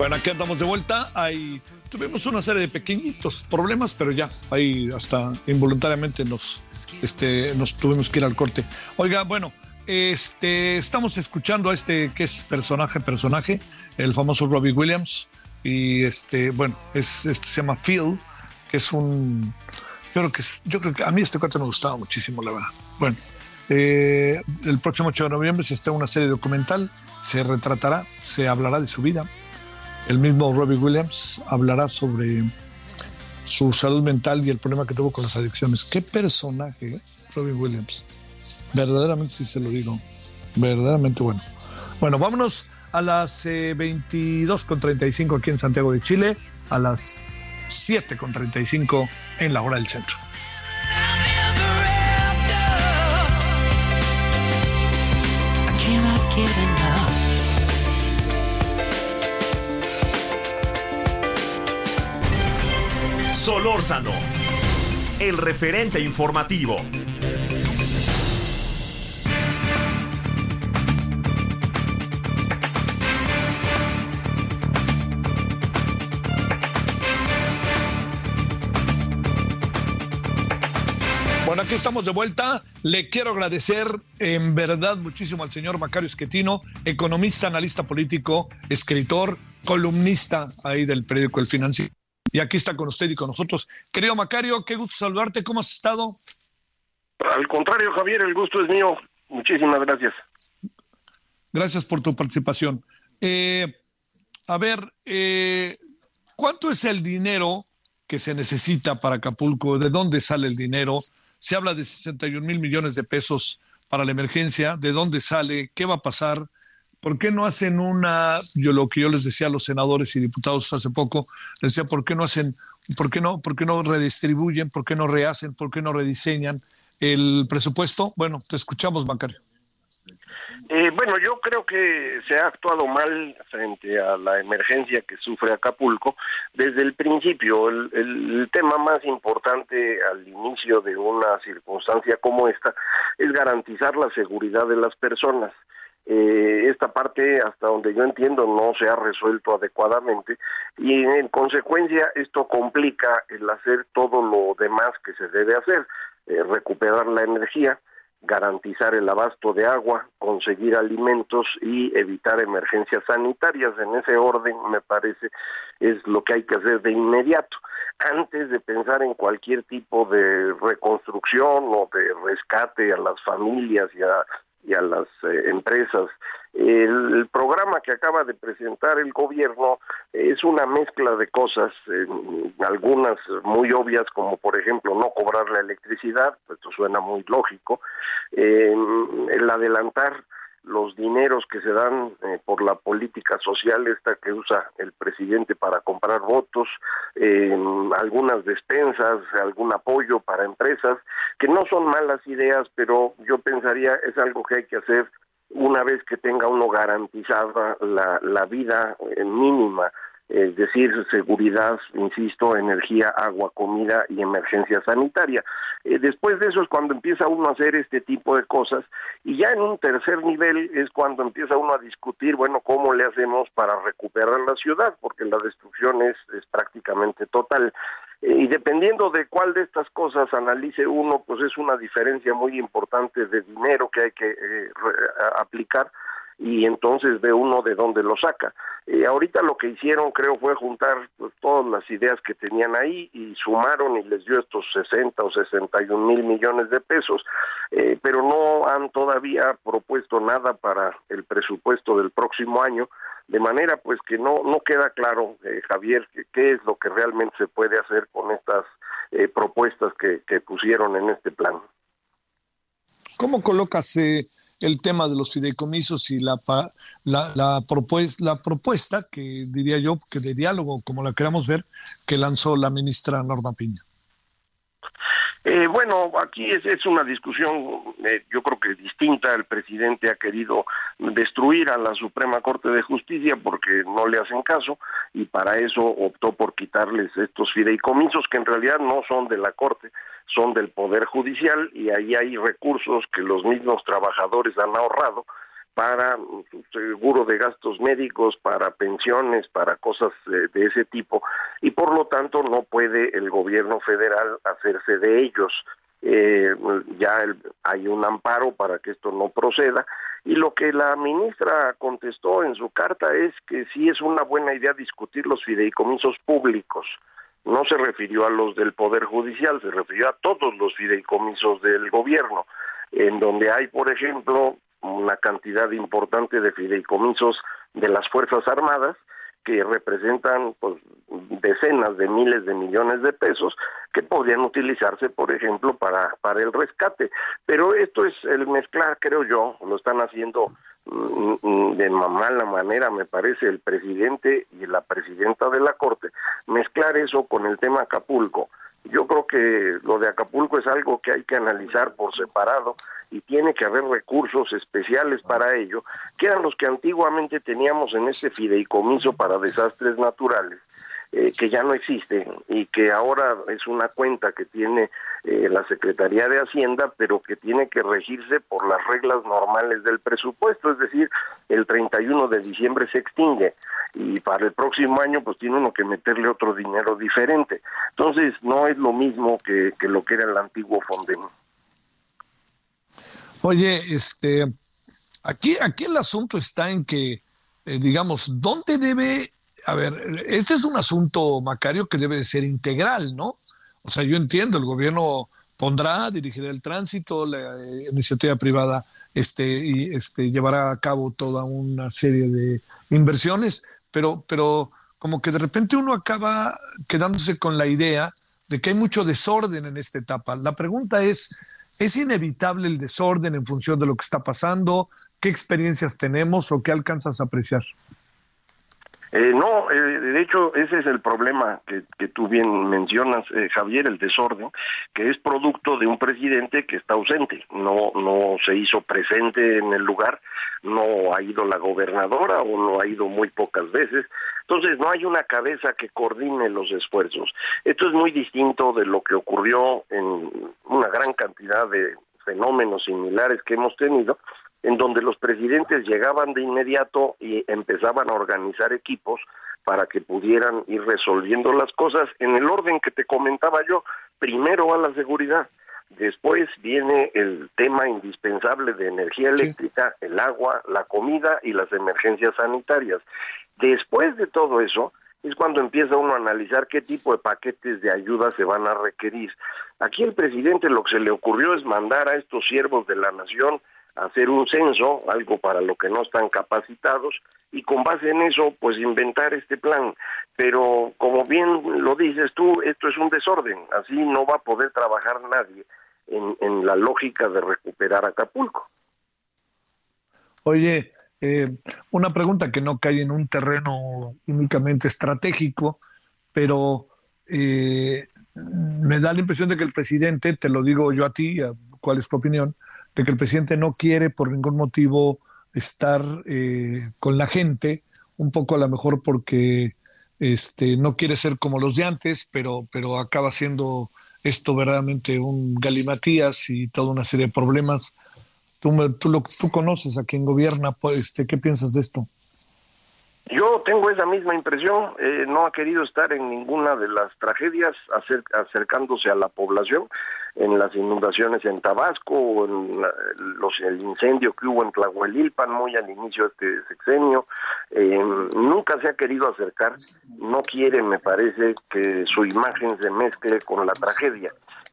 Bueno, aquí andamos de vuelta. Ahí tuvimos una serie de pequeñitos problemas, pero ya, ahí hasta involuntariamente nos, este, nos tuvimos que ir al corte. Oiga, bueno, este, estamos escuchando a este que es personaje, personaje, el famoso Robbie Williams. Y este, bueno, es, este se llama Phil, que es un. Yo creo que, yo creo que a mí este cuate me gustaba muchísimo, la verdad. Bueno, eh, el próximo 8 de noviembre se está una serie documental, se retratará, se hablará de su vida. El mismo Robbie Williams hablará sobre su salud mental y el problema que tuvo con las adicciones. Qué personaje. Robbie Williams. Verdaderamente sí se lo digo. Verdaderamente bueno. Bueno, vámonos a las eh, 22 con 35 aquí en Santiago de Chile, a las 7 con 35 en la hora del centro. Solórzano, el referente informativo. Bueno, aquí estamos de vuelta. Le quiero agradecer en verdad muchísimo al señor Macario Esquetino, economista, analista político, escritor, columnista ahí del periódico El Financiero. Y aquí está con usted y con nosotros. Querido Macario, qué gusto saludarte. ¿Cómo has estado? Al contrario, Javier, el gusto es mío. Muchísimas gracias. Gracias por tu participación. Eh, a ver, eh, ¿cuánto es el dinero que se necesita para Acapulco? ¿De dónde sale el dinero? Se habla de 61 mil millones de pesos para la emergencia. ¿De dónde sale? ¿Qué va a pasar? ¿Por qué no hacen una, yo lo que yo les decía a los senadores y diputados hace poco, les decía, ¿por qué no hacen, por qué no, por qué no redistribuyen, por qué no rehacen, por qué no rediseñan el presupuesto? Bueno, te escuchamos, Macario. Eh, bueno, yo creo que se ha actuado mal frente a la emergencia que sufre Acapulco desde el principio. El, el tema más importante al inicio de una circunstancia como esta es garantizar la seguridad de las personas. Eh, esta parte, hasta donde yo entiendo, no se ha resuelto adecuadamente y en consecuencia esto complica el hacer todo lo demás que se debe hacer, eh, recuperar la energía, garantizar el abasto de agua, conseguir alimentos y evitar emergencias sanitarias. En ese orden, me parece, es lo que hay que hacer de inmediato. Antes de pensar en cualquier tipo de reconstrucción o de rescate a las familias y a, y a las eh, empresas, el, programa que acaba de presentar el gobierno es una mezcla de cosas, algunas muy obvias, como por ejemplo no cobrar la electricidad, esto suena muy lógico, el adelantar los dineros que se dan eh, por la política social esta que usa el presidente para comprar votos, eh, algunas despensas, algún apoyo para empresas, que no son malas ideas, pero yo pensaría es algo que hay que hacer una vez que tenga uno garantizada la, la vida eh, mínima, es decir, seguridad, insisto, energía, agua, comida y emergencia sanitaria. Eh, después de eso es cuando empieza uno a hacer este tipo de cosas y ya en un tercer nivel es cuando empieza uno a discutir, bueno, cómo le hacemos para recuperar la ciudad, porque la destrucción es, prácticamente total. Eh, y dependiendo de cuál de estas cosas analice uno, pues es una diferencia muy importante de dinero que hay que eh, aplicar y entonces ve uno de dónde lo saca. Eh, ahorita lo que hicieron creo fue juntar pues, todas las ideas que tenían ahí y sumaron y les dio estos 60 o 61 mil millones de pesos, eh, pero no han todavía propuesto nada para el presupuesto del próximo año, de manera pues que no, no queda claro, eh, Javier, qué es lo que realmente se puede hacer con estas propuestas que, que pusieron en este plan. ¿Cómo colocas el tema de los fideicomisos y la, la, la, propuesta, la propuesta, que diría yo, que de diálogo, como la queramos ver, que lanzó la ministra Norma Piña. Eh, bueno, aquí es, es una discusión, eh, yo creo que distinta. El presidente ha querido destruir a la Suprema Corte de Justicia porque no le hacen caso y para eso optó por quitarles estos fideicomisos que en realidad no son de la Corte, son del Poder Judicial y ahí hay recursos que los mismos trabajadores han ahorrado para su seguro de gastos médicos, para pensiones, para cosas eh, de ese tipo, y por lo tanto no puede el gobierno federal hacerse de ellos. Eh, ya hay un amparo para que esto no proceda, y lo que la ministra contestó en su carta es que sí es una buena idea discutir los fideicomisos públicos. No se refirió a los del Poder Judicial, se refirió a todos los fideicomisos del gobierno, en donde hay, por ejemplo, una cantidad importante de fideicomisos de las Fuerzas Armadas que representan pues, decenas de miles de millones de pesos que podrían utilizarse, por ejemplo, para, para el rescate. Pero esto es el mezclar, creo yo, lo están haciendo de mala manera, me parece, el presidente y la presidenta de la Corte, mezclar eso con el tema Acapulco. Yo creo que lo de Acapulco es algo que hay que analizar por separado y tiene que haber recursos especiales para ello, que eran los que antiguamente teníamos en este fideicomiso para desastres naturales eh, que ya no existe y que ahora es una cuenta que tiene eh, la Secretaría de Hacienda, pero que tiene que regirse por las reglas normales del presupuesto, es decir, el 31 de diciembre se extingue y para el próximo año pues tiene uno que meterle otro dinero diferente. Entonces no es lo mismo que, lo que era el antiguo Fonden. Oye, este, aquí, aquí el asunto está en que, eh, digamos, ¿dónde debe a ver, este es un asunto, Macario, que debe de ser integral, ¿no? O sea, yo entiendo, el gobierno pondrá, dirigirá el tránsito, la eh, iniciativa privada este, y, este, llevará a cabo toda una serie de inversiones, pero, pero como que de repente uno acaba quedándose con la idea de que hay mucho desorden en esta etapa. La pregunta es, ¿es inevitable el desorden en función de lo que está pasando? ¿Qué experiencias tenemos o qué alcanzas a apreciar? Eh, no, eh, de hecho ese es el problema que, que tú bien mencionas, eh, Javier, el desorden, que es producto de un presidente que está ausente, no, no se hizo presente en el lugar, no ha ido la gobernadora o no ha ido muy pocas veces, entonces no hay una cabeza que coordine los esfuerzos. Esto es muy distinto de lo que ocurrió en una gran cantidad de fenómenos similares que hemos tenido, en donde los presidentes llegaban de inmediato y empezaban a organizar equipos para que pudieran ir resolviendo las cosas en el orden que te comentaba yo. Primero va la seguridad, después viene el tema indispensable de energía eléctrica, el agua, la comida y las emergencias sanitarias. Después de todo eso, es cuando empieza uno a analizar qué tipo de paquetes de ayuda se van a requerir. Aquí el presidente lo que se le ocurrió es mandar a estos siervos de la nación hacer un censo, algo para lo que no están capacitados, y con base en eso, pues inventar este plan. Pero como bien lo dices tú, esto es un desorden, así no va a poder trabajar nadie en, en la lógica de recuperar Acapulco. Oye, eh, una pregunta que no cae en un terreno únicamente estratégico, pero eh, me da la impresión de que el presidente, te lo digo yo a ti, ¿cuál es tu opinión? De que el presidente no quiere por ningún motivo estar eh, con la gente, un poco a lo mejor porque este, no quiere ser como los de antes, pero, pero acaba siendo esto verdaderamente un galimatías y toda una serie de problemas. Tú, tú, lo, tú conoces a quien gobierna, pues, este, ¿qué piensas de esto? Yo tengo esa misma impresión, eh, no ha querido estar en ninguna de las tragedias acercándose a la población. En las inundaciones en Tabasco o en los, el incendio que hubo en Tlahuelilpan muy al inicio de este sexenio. Eh, nunca se ha querido acercar, no quiere, me parece, que su imagen se mezcle con la tragedia.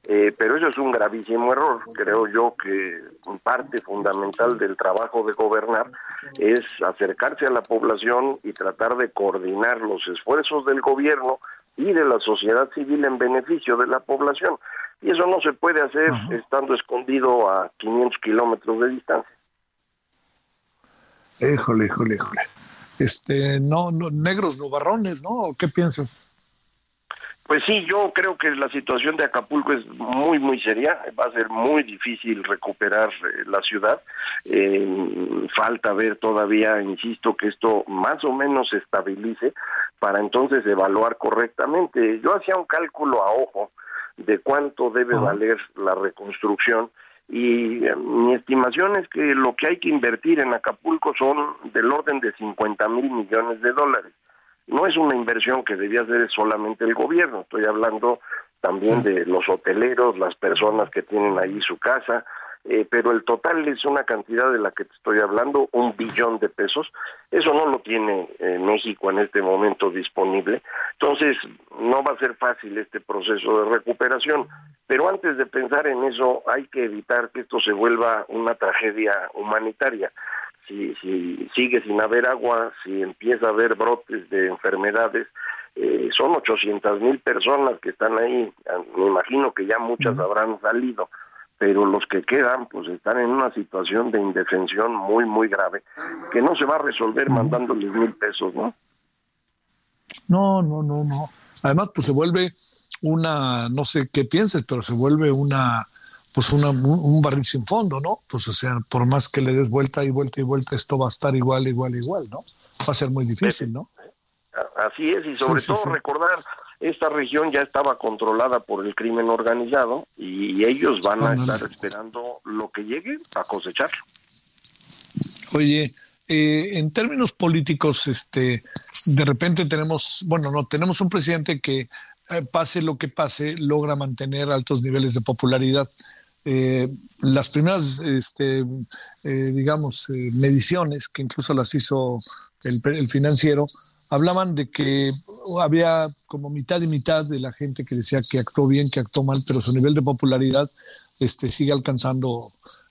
Eh, pero eso es un gravísimo error. Creo yo que parte fundamental del trabajo de gobernar es acercarse a la población y tratar de coordinar los esfuerzos del gobierno y de la sociedad civil en beneficio de la población. Y eso no se puede hacer estando escondido a 500 kilómetros de distancia. Híjole, híjole, híjole. Este, no, no, negros nubarrones, ¿no? ¿Qué piensas? Pues sí, yo creo que la situación de Acapulco es muy, muy seria. Va a ser muy difícil recuperar eh, la ciudad. Eh, falta ver todavía, insisto, que esto más o menos se estabilice para entonces evaluar correctamente. Yo hacía un cálculo a ojo de cuánto debe valer la reconstrucción. Y eh, mi estimación es que lo que hay que invertir en Acapulco son del orden de 50 mil millones de dólares. No es una inversión que debía hacer solamente el gobierno, estoy hablando también de los hoteleros, las personas que tienen ahí su casa, eh, pero el total es una cantidad de la que te estoy hablando, un billón de pesos. Eso no lo tiene eh, México en este momento disponible. Entonces, no va a ser fácil este proceso de recuperación. Pero antes de pensar en eso, hay que evitar que esto se vuelva una tragedia humanitaria si, si sigue sin haber agua, si empieza a haber brotes de enfermedades, eh, son 800 mil personas que están ahí, me imagino que ya muchas habrán salido, pero los que quedan pues están en una situación de indefensión muy, muy grave, que no se va a resolver mandándoles mil pesos, ¿no? No, no, no, no. Además, pues se vuelve una, no sé qué pienses, pero se vuelve una pues un barril sin fondo, ¿no? Pues o sea, por más que le des vuelta y vuelta y vuelta, esto va a estar igual, igual, igual, ¿no? Va a ser muy difícil, ¿no? Así es, y sobre todo recordar, esta región ya estaba controlada por el crimen organizado y ellos van a estar esperando lo que llegue a cosecharlo. Oye, eh, en términos políticos, este, de repente tenemos, bueno, no, tenemos un presidente que eh, pase lo que pase, logra mantener altos niveles de popularidad eh, las primeras, este, eh, digamos, mediciones que incluso las hizo el, financiero, hablaban de que había como mitad y mitad de la gente que decía que actuó bien, que actuó mal, pero su nivel de popularidad este, sigue alcanzando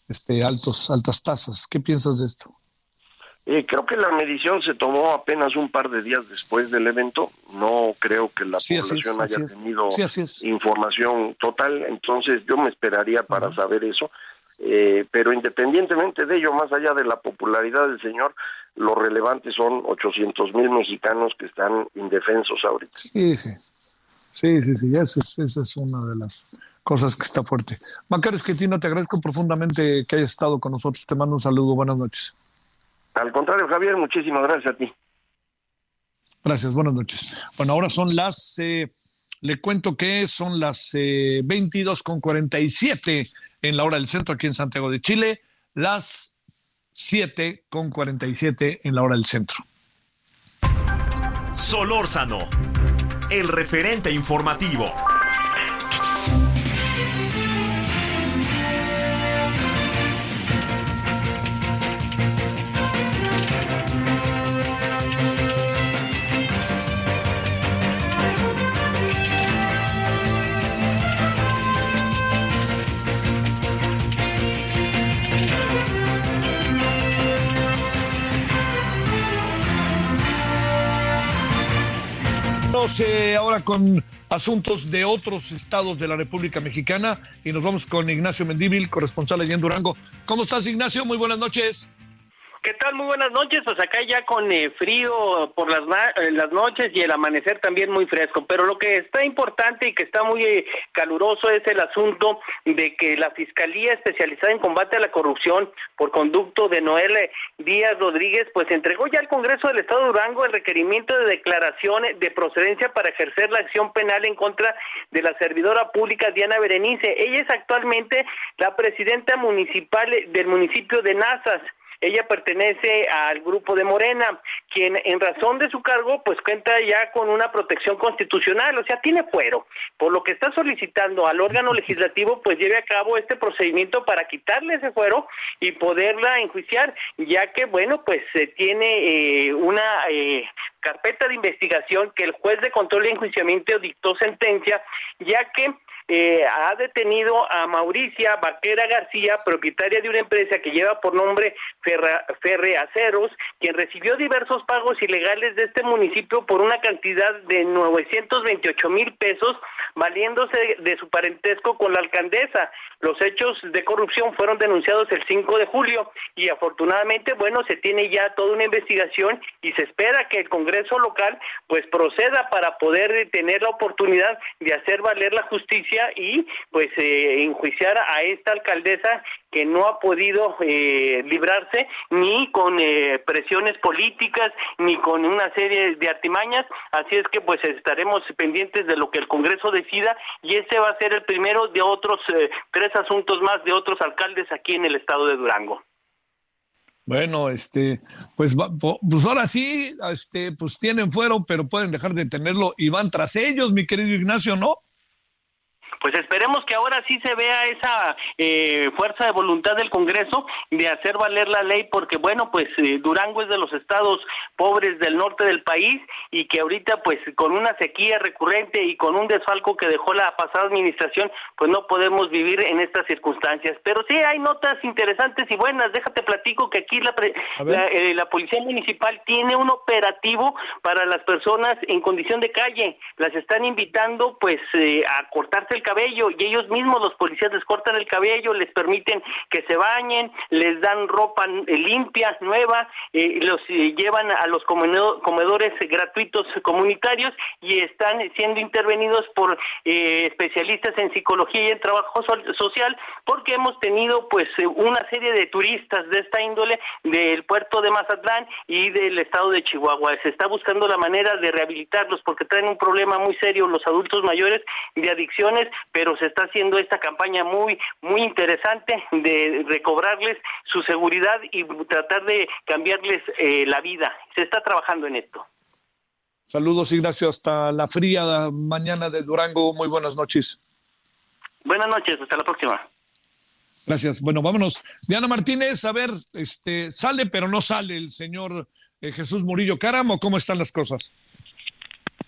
este, altos, altas tasas. ¿Qué piensas de esto? Eh, creo que la medición se tomó apenas un par de días después del evento. No creo que la población haya tenido información total, entonces yo me esperaría para saber eso. Eh, pero independientemente de ello, más allá de la popularidad del señor, lo relevante son 800 mil mexicanos que están indefensos ahorita. Sí, sí. Sí, sí, sí. Esa es, esa es una de las cosas que está fuerte. Macares Esquetino, te agradezco profundamente que hayas estado con nosotros. Te mando un saludo. Buenas noches. Al contrario, Javier, muchísimas gracias a ti. Gracias, buenas noches. Bueno, ahora son las, eh, le cuento que son las eh, 22 con 47 en la hora del centro aquí en Santiago de Chile, las 7 con 47 en la hora del centro. Solórzano, el referente informativo. Ahora con asuntos de otros estados de la República Mexicana y nos vamos con Ignacio Mendíbil, corresponsal allá en Durango. ¿Cómo estás, Ignacio? Muy buenas noches. ¿Qué tal? Muy buenas noches. Pues acá ya con eh, frío por las, eh, las noches y el amanecer también muy fresco. Pero lo que está importante y que está muy eh, caluroso es el asunto de que la Fiscalía Especializada en Combate a la Corrupción, por conducto de Noel Díaz Rodríguez, pues entregó ya al Congreso del Estado de Durango el requerimiento de declaración de procedencia para ejercer la acción penal en contra de la servidora pública Diana Berenice. Ella es actualmente la presidenta municipal del municipio de Nazas. Ella pertenece al grupo de Morena, quien en razón de su cargo pues cuenta ya con una protección constitucional, o sea, tiene fuero, por lo que está solicitando al órgano (laughs) legislativo pues lleve a cabo este procedimiento para quitarle ese fuero y poderla enjuiciar, ya que bueno, pues se tiene eh, una eh, carpeta de investigación que el juez de control y enjuiciamiento dictó sentencia, ya que eh, ha detenido a Mauricia Vaquera García, propietaria de una empresa que lleva por nombre Ferra, Ferreaceros, quien recibió diversos pagos ilegales de este municipio por una cantidad de 928 mil pesos, valiéndose de su parentesco con la alcaldesa. Los hechos de corrupción fueron denunciados el 5 de julio y afortunadamente, bueno, se tiene ya toda una investigación y se espera que el Congreso local pues proceda para poder tener la oportunidad de hacer valer la justicia y pues eh, enjuiciar a esta alcaldesa que no ha podido eh, librarse ni con eh, presiones políticas ni con una serie de artimañas así es que pues estaremos pendientes de lo que el Congreso decida y ese va a ser el primero de otros eh, tres asuntos más de otros alcaldes aquí en el estado de Durango. Bueno, este, pues, pues ahora sí, este, pues tienen fuero, pero pueden dejar de tenerlo y van tras ellos, mi querido Ignacio, ¿no? Pues esperemos que ahora sí se vea esa eh, fuerza de voluntad del Congreso de hacer valer la ley, porque bueno, pues eh, Durango es de los estados pobres del norte del país y que ahorita pues con una sequía recurrente y con un desfalco que dejó la pasada administración, pues no podemos vivir en estas circunstancias. Pero sí hay notas interesantes y buenas. Déjate platico que aquí la, pre- la, eh, la policía municipal tiene un operativo para las personas en condición de calle. Las están invitando pues eh, a cortarse el cabello y ellos mismos los policías les cortan el cabello, les permiten que se bañen, les dan ropa eh, limpia, nueva, eh, los eh, llevan a los comedo- comedores gratuitos comunitarios y están siendo intervenidos por eh, especialistas en psicología y en trabajo so- social porque hemos tenido pues eh, una serie de turistas de esta índole del puerto de Mazatlán y del estado de Chihuahua. Se está buscando la manera de rehabilitarlos porque traen un problema muy serio los adultos mayores de adicciones, pero se está haciendo esta campaña muy muy interesante de recobrarles su seguridad y tratar de cambiarles eh, la vida. Se está trabajando en esto. Saludos, Ignacio, hasta la fría mañana de Durango. Muy buenas noches. Buenas noches, hasta la próxima. Gracias. Bueno, vámonos. Diana Martínez, a ver, este, sale pero no sale el señor eh, Jesús Murillo Cáramo. ¿Cómo están las cosas?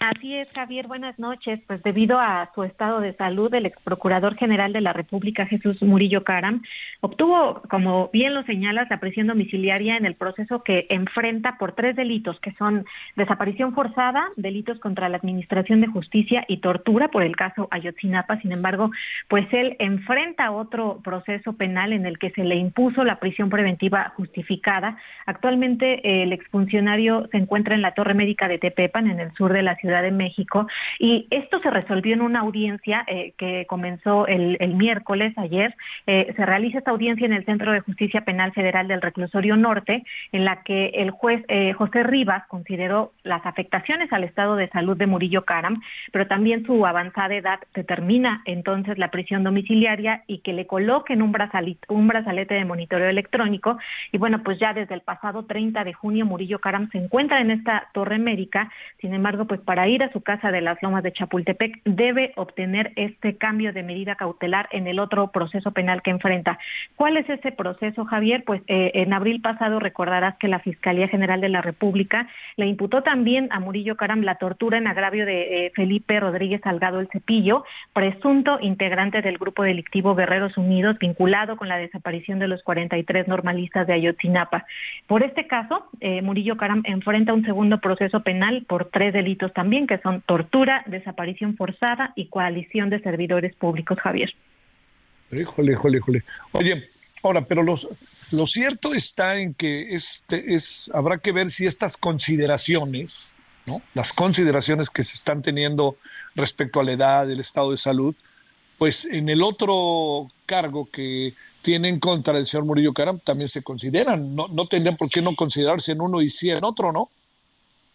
Así es, Javier, buenas noches. Pues debido a su estado de salud, el ex procurador general de la República, Jesús Murillo Caram, obtuvo, como bien lo señalas, la prisión domiciliaria en el proceso que enfrenta por tres delitos, que son desaparición forzada, delitos contra la Administración de Justicia y tortura por el caso Ayotzinapa. Sin embargo, pues él enfrenta otro proceso penal en el que se le impuso la prisión preventiva justificada. Actualmente el exfuncionario se encuentra en la Torre Médica de Tepepan, en el sur de la Ciudad de México, y esto se resolvió en una audiencia eh, que comenzó el, miércoles, ayer. Eh, se realiza esta audiencia en el Centro de Justicia Penal Federal del Reclusorio Norte, en la que el juez eh, José Rivas consideró las afectaciones al estado de salud de Murillo Caram, pero también su avanzada edad determina entonces la prisión domiciliaria y que le coloquen un, brazali- un brazalete de monitoreo electrónico. Y bueno, pues ya desde el pasado 30 de junio Murillo Caram se encuentra en esta torre médica, sin embargo, pues para ir a su casa de las Lomas de Chapultepec debe obtener este cambio de medida cautelar en el otro proceso penal que enfrenta. ¿Cuál es ese proceso, Javier? Pues eh, en abril pasado recordarás que la Fiscalía General de la República le imputó también a Murillo Caram la tortura en agravio de eh, Felipe Rodríguez Salgado El Cepillo, presunto integrante del grupo delictivo Guerreros Unidos vinculado con la desaparición de los 43 normalistas de Ayotzinapa. Por este caso, eh, Murillo Caram enfrenta un segundo proceso penal por tres delitos también, que son tortura, desaparición forzada y coalición de servidores públicos, Javier. Híjole, híjole, híjole. Oye, ahora, pero lo cierto está en que este es, habrá que ver si estas consideraciones, ¿no? Las consideraciones que se están teniendo respecto a la edad, el estado de salud, pues en el otro cargo que tiene en contra el señor Murillo Caram también se consideran. No, no tendrían por qué no considerarse en uno y sí en otro, ¿no?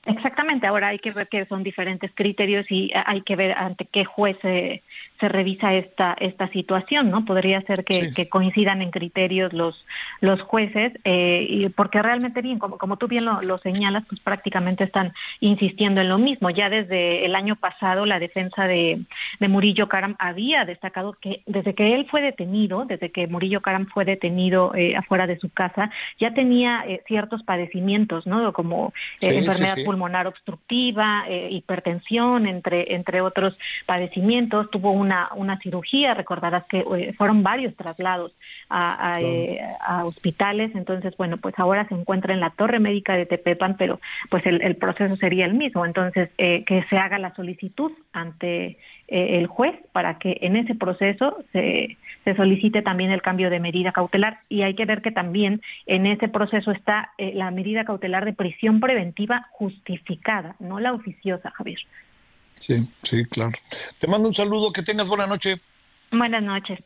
Exactamente, ahora hay que ver que son diferentes criterios y hay que ver ante qué juez se, se revisa esta esta situación, ¿no? Podría ser que, que coincidan en criterios los los jueces, eh, y porque realmente bien, como, como tú bien lo, lo, señalas, pues prácticamente están insistiendo en lo mismo. Ya desde el año pasado la defensa de, de Murillo Karam había destacado que desde que él fue detenido, desde que Murillo Karam fue detenido eh, afuera de su casa, ya tenía eh, ciertos padecimientos, ¿no? Como sí, enfermedad sí, pulmonar obstructiva, hipertensión, entre, entre otros padecimientos. Tuvo una, una cirugía, recordarás que eh, fueron varios traslados a, a, eh, a, hospitales. Entonces, bueno, pues ahora se encuentra en la torre médica de Tepepan, pero pues el, el proceso sería el mismo. Entonces, eh, que se haga la solicitud ante el juez para que en ese proceso se, se, solicite también el cambio de medida cautelar y hay que ver que también en ese proceso está la medida cautelar de prisión preventiva justificada, no la oficiosa, Javier. Sí, sí, claro. Te mando un saludo, que tengas buena noche. Buenas noches.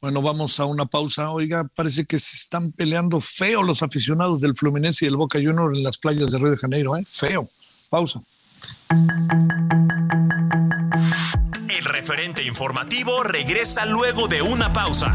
Bueno, vamos a una pausa. Oiga, parece que se están peleando feo los aficionados del Fluminense y el Boca Juniors en las playas de Río de Janeiro, ¿eh? Feo. Pausa. El referente informativo regresa luego de una pausa.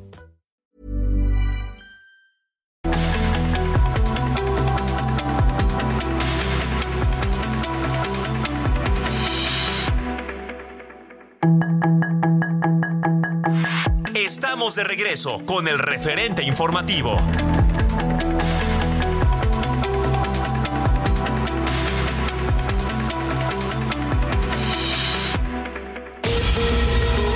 Estamos de regreso con el referente informativo.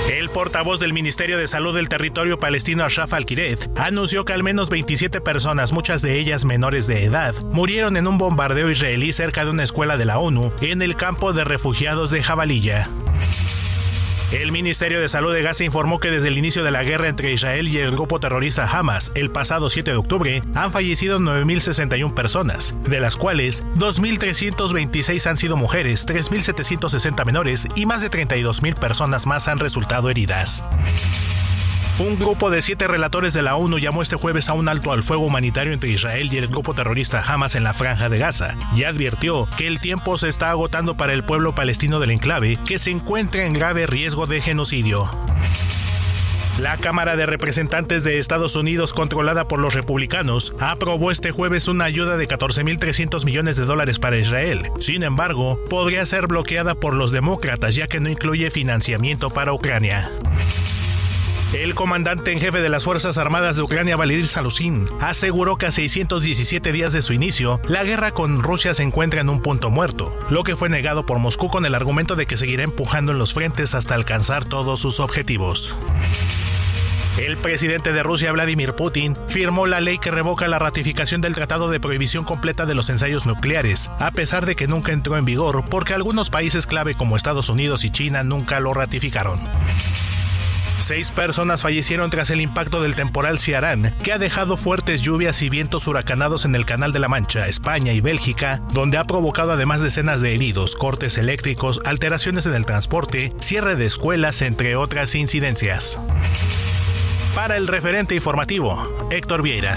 El portavoz del Ministerio de Salud del Territorio Palestino Ashraf Al-Kiret anunció que al menos 27 personas, muchas de ellas menores de edad, murieron en un bombardeo israelí cerca de una escuela de la ONU en el campo de refugiados de Jabalilla. El Ministerio de Salud de Gaza informó que desde el inicio de la guerra entre Israel y el grupo terrorista Hamas el pasado 7 de octubre han fallecido 9.061 personas, de las cuales 2.326 han sido mujeres, 3.760 menores y más de 32.000 personas más han resultado heridas. Un grupo de siete relatores de la ONU llamó este jueves a un alto al fuego humanitario entre Israel y el grupo terrorista Hamas en la franja de Gaza y advirtió que el tiempo se está agotando para el pueblo palestino del enclave que se encuentra en grave riesgo de genocidio. La Cámara de Representantes de Estados Unidos, controlada por los republicanos, aprobó este jueves una ayuda de 14.300 millones de dólares para Israel. Sin embargo, podría ser bloqueada por los demócratas ya que no incluye financiamiento para Ucrania. El comandante en jefe de las Fuerzas Armadas de Ucrania, Valery Salusin, aseguró que a 617 días de su inicio, la guerra con Rusia se encuentra en un punto muerto, lo que fue negado por Moscú con el argumento de que seguirá empujando en los frentes hasta alcanzar todos sus objetivos. El presidente de Rusia, Vladimir Putin, firmó la ley que revoca la ratificación del Tratado de Prohibición Completa de los Ensayos Nucleares, a pesar de que nunca entró en vigor porque algunos países clave como Estados Unidos y China nunca lo ratificaron. Seis personas fallecieron tras el impacto del temporal Ciarán, que ha dejado fuertes lluvias y vientos huracanados en el Canal de la Mancha, España y Bélgica, donde ha provocado además decenas de heridos, cortes eléctricos, alteraciones en el transporte, cierre de escuelas, entre otras incidencias. Para el referente informativo, Héctor Vieira.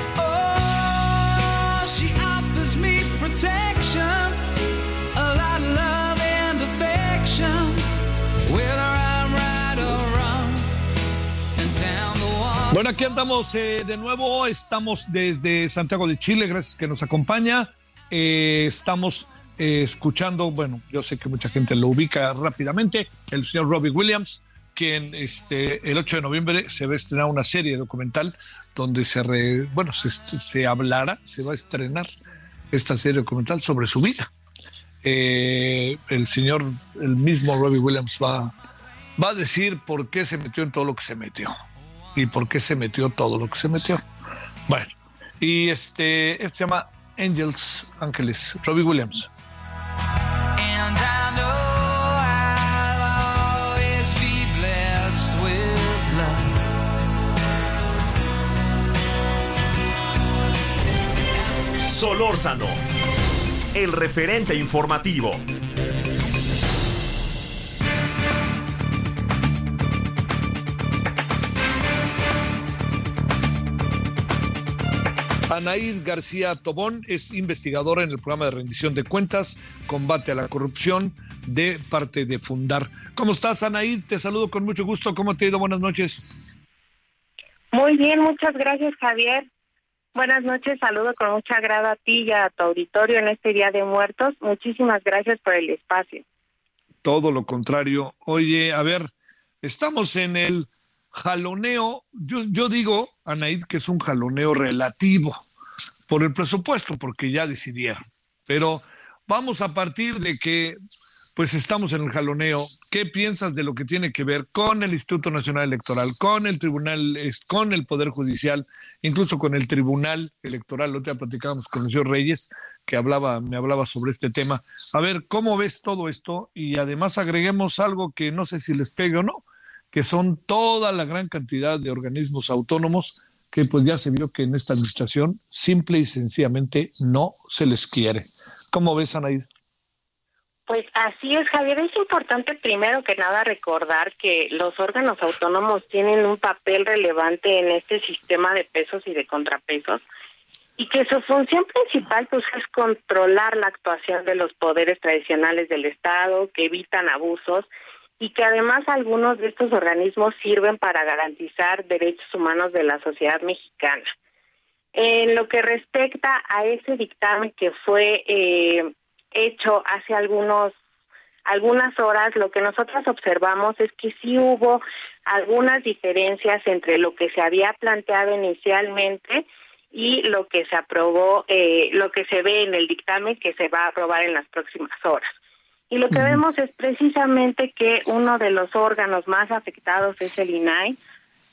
Bueno, aquí andamos eh, de nuevo. Estamos desde Santiago de Chile. Gracias que nos acompaña. Eh, estamos eh, escuchando, bueno, yo sé que mucha gente lo ubica rápidamente, el señor Robbie Williams, quien este, el 8 de noviembre se va a estrenar una serie documental donde se, bueno, se, se hablará, se va a estrenar esta serie documental sobre su vida. el señor, el mismo Robbie Williams va, va a decir por qué se metió en todo lo que se metió y por qué se metió todo lo que se metió. Bueno, y este, este se llama Angels, Ángeles, Robbie Williams. Solórzano, el referente informativo. Anaís García Tobón es investigadora en el programa de rendición de cuentas, combate a la corrupción de parte de Fundar. ¿Cómo estás, Anaís? Te saludo con mucho gusto. ¿Cómo te ha ido? Buenas noches. Muy bien, muchas gracias, Javier. Buenas noches, saludo con mucha agrado a ti y a tu auditorio en este Día de Muertos. Muchísimas gracias por el espacio. Todo lo contrario. Oye, a ver, estamos en el jaloneo, yo, yo digo, Anaid, que es un jaloneo relativo por el presupuesto, porque ya decidieron. Pero vamos a partir de que pues estamos en el jaloneo. ¿Qué piensas de lo que tiene que ver con el Instituto Nacional Electoral, con el Tribunal, con el Poder Judicial, incluso con el Tribunal Electoral? Lo que platicábamos con el señor Reyes, que hablaba, me hablaba sobre este tema. A ver, ¿cómo ves todo esto? Y además agreguemos algo que no sé si les pegue o no, que son toda la gran cantidad de organismos autónomos que pues ya se vio que en esta administración simple y sencillamente no se les quiere. ¿Cómo ves, Anaís? Pues así es, Javier. Es importante primero que nada recordar que los órganos autónomos tienen un papel relevante en este sistema de pesos y de contrapesos y que su función principal pues es controlar la actuación de los poderes tradicionales del Estado, que evitan abusos y que además algunos de estos organismos sirven para garantizar derechos humanos de la sociedad mexicana. En lo que respecta a ese dictamen que fue eh, hecho hace algunos algunas horas, lo que nosotros observamos es que sí hubo algunas diferencias entre lo que se había planteado inicialmente y lo que se aprobó, eh, lo que se ve en el dictamen que se va a aprobar en las próximas horas. Y lo que vemos es precisamente que uno de los órganos más afectados es el INAI.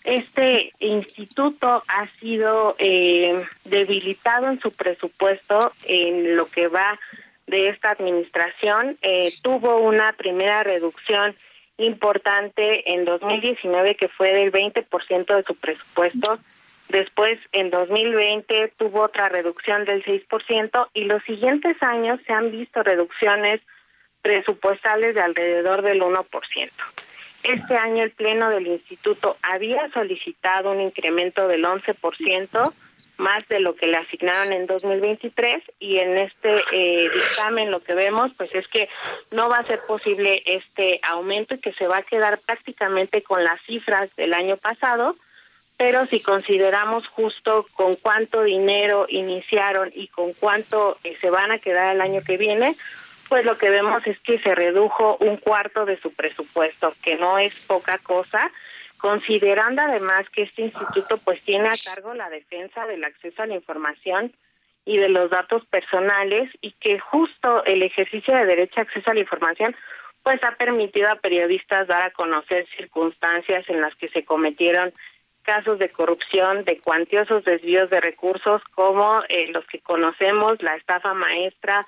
Este instituto ha sido eh, debilitado en su presupuesto en lo que va de esta administración. Eh, tuvo una primera reducción importante en 2019 que fue del 20% de su presupuesto. Después, en 2020, tuvo otra reducción del 6% y los siguientes años se han visto reducciones presupuestales de alrededor del 1%. Este año el Pleno del Instituto había solicitado un incremento del 11%, más de lo que le asignaron en 2023, y en este eh, dictamen lo que vemos pues es que no va a ser posible este aumento y que se va a quedar prácticamente con las cifras del año pasado, pero si consideramos justo con cuánto dinero iniciaron y con cuánto eh, se van a quedar el año que viene, pues lo que vemos es que se redujo un cuarto de su presupuesto, que no es poca cosa, considerando además que este instituto pues tiene a cargo la defensa del acceso a la información y de los datos personales y que justo el ejercicio de derecho a acceso a la información pues ha permitido a periodistas dar a conocer circunstancias en las que se cometieron casos de corrupción, de cuantiosos desvíos de recursos como eh, los que conocemos, la estafa maestra,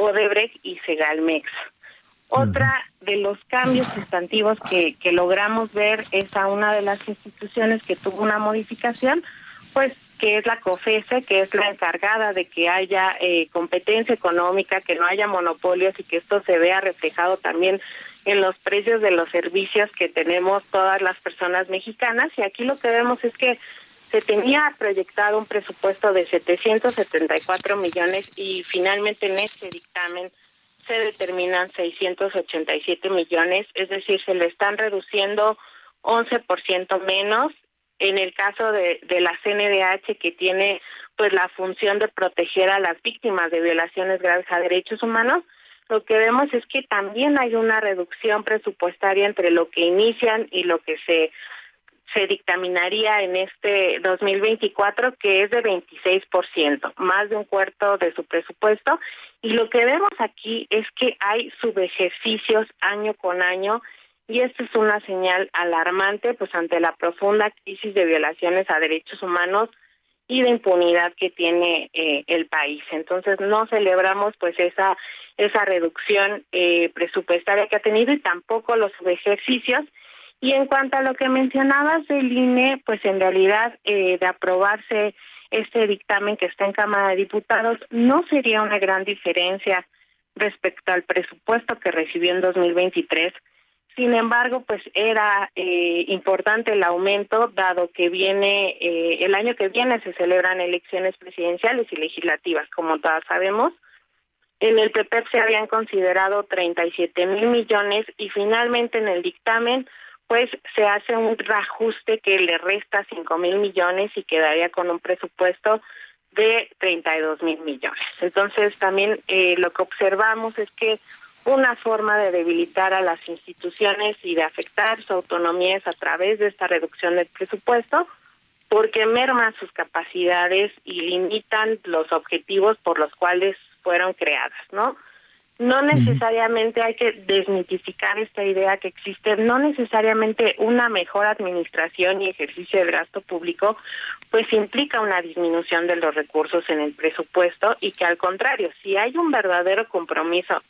Odebrecht y Segalmex. Otra de los cambios sustantivos que, que logramos ver es a una de las instituciones que tuvo una modificación, pues que es la COFESE, que es la encargada de que haya eh, competencia económica, que no haya monopolios y que esto se vea reflejado también en los precios de los servicios que tenemos todas las personas mexicanas. Y aquí lo que vemos es que se tenía proyectado un presupuesto de 774 millones y finalmente en este dictamen se determinan 687 millones, es decir, se le están reduciendo 11% menos. En el caso de, de la CNDH, que tiene pues la función de proteger a las víctimas de violaciones graves a derechos humanos, lo que vemos es que también hay una reducción presupuestaria entre lo que inician y lo que se se dictaminaría en este 2024 que es de 26%, más de un cuarto de su presupuesto y lo que vemos aquí es que hay subejercicios año con año y esto es una señal alarmante pues ante la profunda crisis de violaciones a derechos humanos y de impunidad que tiene eh, el país. Entonces no celebramos pues esa esa reducción eh, presupuestaria que ha tenido y tampoco los ejercicios. Y en cuanto a lo que mencionabas del INE, pues en realidad eh, de aprobarse este dictamen que está en Cámara de Diputados, no sería una gran diferencia respecto al presupuesto que recibió en 2023 sin embargo, pues era eh, importante el aumento, dado que viene, eh, el año que viene se celebran elecciones presidenciales y legislativas, como todas sabemos. En el PP se habían considerado 37 mil millones y finalmente en el dictamen, pues se hace un reajuste que le resta 5 mil millones y quedaría con un presupuesto de 32 mil millones. Entonces también eh, lo que observamos es que una forma de debilitar a las instituciones y de afectar su autonomía es a través de esta reducción del presupuesto, porque merman sus capacidades y limitan los objetivos por los cuales fueron creadas, ¿no? No necesariamente hay que desmitificar esta idea que existe, no necesariamente una mejor administración y ejercicio del gasto público, pues implica una disminución de los recursos en el presupuesto y que al contrario, si hay un verdadero compromiso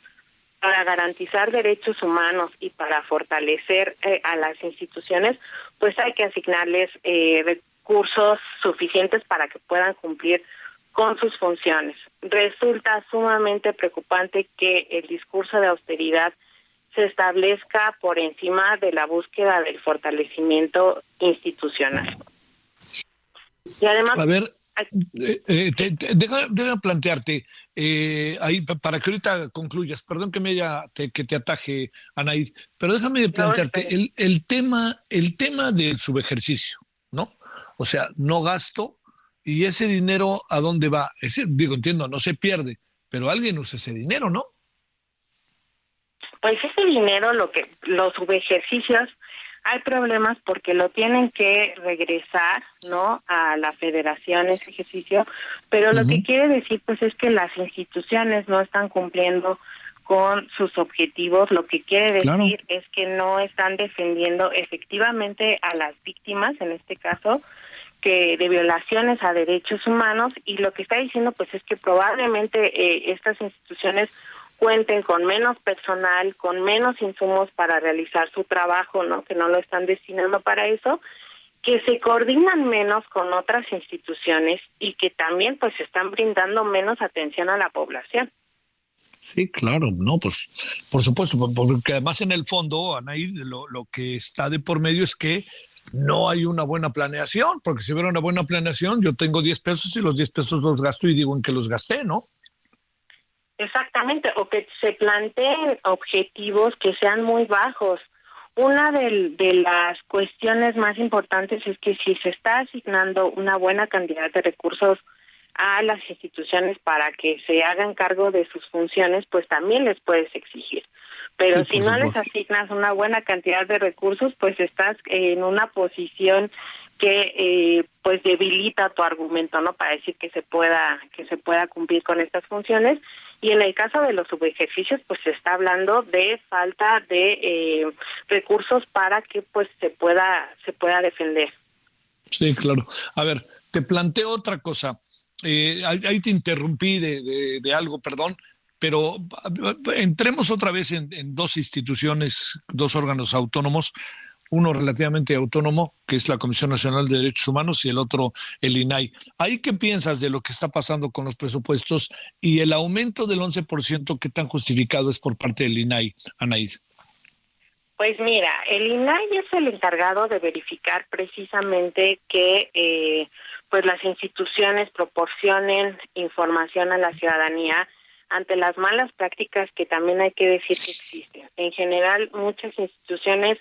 para garantizar derechos humanos y para fortalecer eh, a las instituciones, pues hay que asignarles eh, recursos suficientes para que puedan cumplir con sus funciones. Resulta sumamente preocupante que el discurso de austeridad se establezca por encima de la búsqueda del fortalecimiento institucional. Y además, a ver, eh, deja, plantearte, eh, ahí para que ahorita concluyas, perdón que me haya, que te ataje, Anaid, pero déjame plantearte el, el, tema, el tema del subejercicio, ¿no? O sea, no gasto y ese dinero a dónde va. Ese, digo, entiendo, no se pierde, pero alguien usa ese dinero, ¿no? Pues ese dinero, lo que los subejercicios hay problemas porque lo tienen que regresar, ¿no? A la federación ese ejercicio, pero lo que quiere decir pues es que las instituciones no están cumpliendo con sus objetivos, lo que quiere decir es que no están defendiendo efectivamente a las víctimas, en este caso, que de violaciones a derechos humanos y lo que está diciendo pues es que probablemente eh, estas instituciones cuenten con menos personal, con menos insumos para realizar su trabajo, ¿no? Que no lo están destinando para eso, que se coordinan menos con otras instituciones y que también pues están brindando menos atención a la población. Sí, claro, no, pues por supuesto, porque además en el fondo, Anaí, lo, lo que está de por medio es que no hay una buena planeación, porque si hubiera una buena planeación, yo tengo 10 pesos y los 10 pesos los gasto y digo en que los gasté, ¿no? Exactamente, o que se planteen objetivos que sean muy bajos. Una de, las cuestiones más importantes es que si se está asignando una buena cantidad de recursos a las instituciones para que se hagan cargo de sus funciones, pues también les puedes exigir. Pero si no les asignas una buena cantidad de recursos, pues estás en una posición que eh, pues debilita tu argumento, ¿no? Para decir que se pueda que se pueda cumplir con estas funciones y en el caso de los subejercicios, pues se está hablando de falta de eh, recursos para que pues se pueda se pueda defender. Sí, claro. A ver, te planteo otra cosa. Eh, ahí te interrumpí de, de, algo, perdón, pero entremos otra vez en, dos instituciones, dos órganos autónomos uno relativamente autónomo, que es la Comisión Nacional de Derechos Humanos, y el otro el INAI. ¿Ahí qué piensas de lo que está pasando con los presupuestos y el aumento del 11%, qué tan justificado es por parte del INAI, Anaís? Pues mira, el INAI es el encargado de verificar precisamente que eh, pues las instituciones proporcionen información a la ciudadanía ante las malas prácticas que también hay que decir que existen. En general, muchas instituciones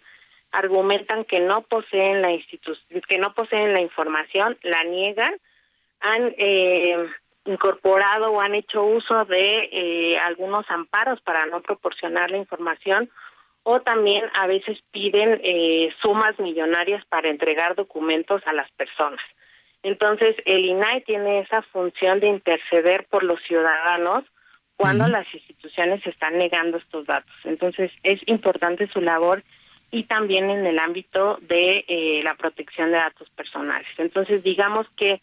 argumentan que no poseen la que no poseen la información, la niegan, han eh, incorporado o han hecho uso de eh, algunos amparos para no proporcionar la información o también a veces piden eh, sumas millonarias para entregar documentos a las personas. Entonces, el INAI tiene esa función de interceder por los ciudadanos cuando las instituciones están negando estos datos. Entonces, es importante su labor y también en el ámbito de eh, la protección de datos personales. Entonces, digamos que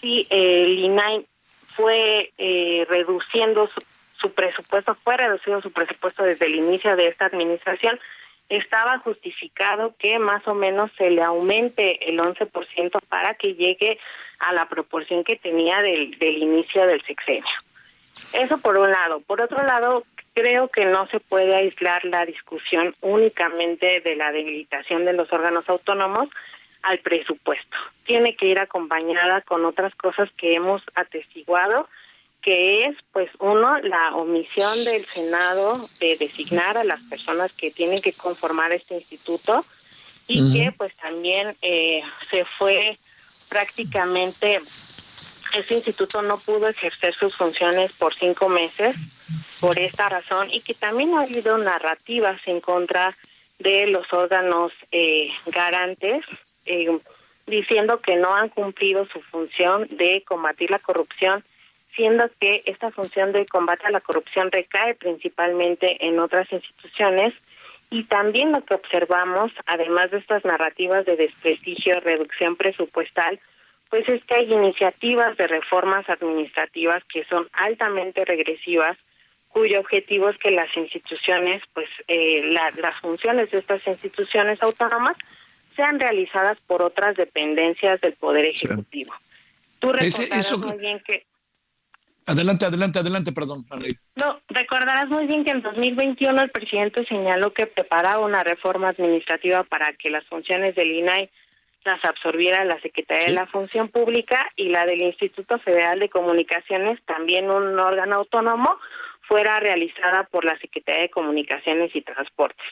si el INAI fue eh, reduciendo su, su presupuesto, fue reducido su presupuesto desde el inicio de esta administración, estaba justificado que más o menos se le aumente el 11% para que llegue a la proporción que tenía del, del inicio del sexenio. Eso por un lado. Por otro lado, creo que no se puede aislar la discusión únicamente de la debilitación de los órganos autónomos al presupuesto. Tiene que ir acompañada con otras cosas que hemos atestiguado, que es, pues, uno, la omisión del Senado de designar a las personas que tienen que conformar este instituto y que, pues, también eh, se fue prácticamente ese instituto no pudo ejercer sus funciones por cinco meses por esta razón y que también ha habido narrativas en contra de los órganos eh, garantes eh, diciendo que no han cumplido su función de combatir la corrupción siendo que esta función de combate a la corrupción recae principalmente en otras instituciones. Y también lo que observamos, además de estas narrativas de desprestigio, reducción presupuestal, pues es que hay iniciativas de reformas administrativas que son altamente regresivas, cuyo objetivo es que las instituciones, pues eh, las funciones de estas instituciones autónomas sean realizadas por otras dependencias del Poder Ejecutivo. Tú recordarás muy bien que... Adelante, adelante, adelante, perdón. No, recordarás muy bien que en 2021 el presidente señaló que preparaba una reforma administrativa para que las funciones del INAI las absorbiera la Secretaría de la Función Pública y la del Instituto Federal de Comunicaciones, también un órgano autónomo, fuera realizada por la Secretaría de Comunicaciones y Transportes.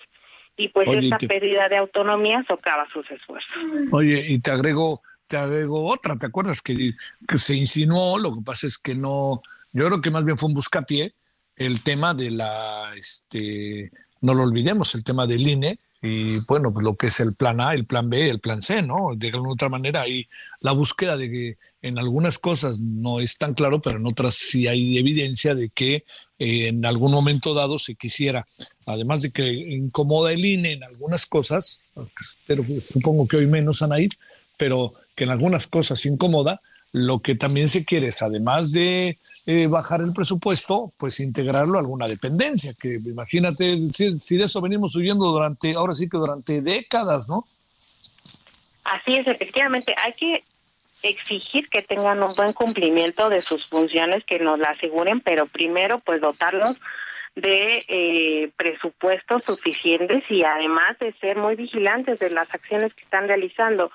Y pues esta pérdida de autonomía socava sus esfuerzos. Oye, y te agrego, te agrego otra, ¿te acuerdas que, que se insinuó? Lo que pasa es que no, yo creo que más bien fue un buscapié el tema de la, este, no lo olvidemos, el tema del INE, y bueno, pues lo que es el plan A, el plan B, el plan C, ¿no? De alguna otra manera, hay la búsqueda de que en algunas cosas no es tan claro, pero en otras sí hay evidencia de que eh, en algún momento dado se quisiera, además de que incomoda el INE en algunas cosas, pero supongo que hoy menos, Anaid, pero que en algunas cosas incomoda, lo que también se quiere es, además de eh, bajar el presupuesto, pues integrarlo a alguna dependencia, que imagínate, si, de eso venimos huyendo durante, ahora sí que durante décadas, ¿no? Así es, efectivamente, hay que exigir que tengan un buen cumplimiento de sus funciones, que nos la aseguren, pero primero pues dotarlos de eh, presupuestos suficientes y además de ser muy vigilantes de las acciones que están realizando.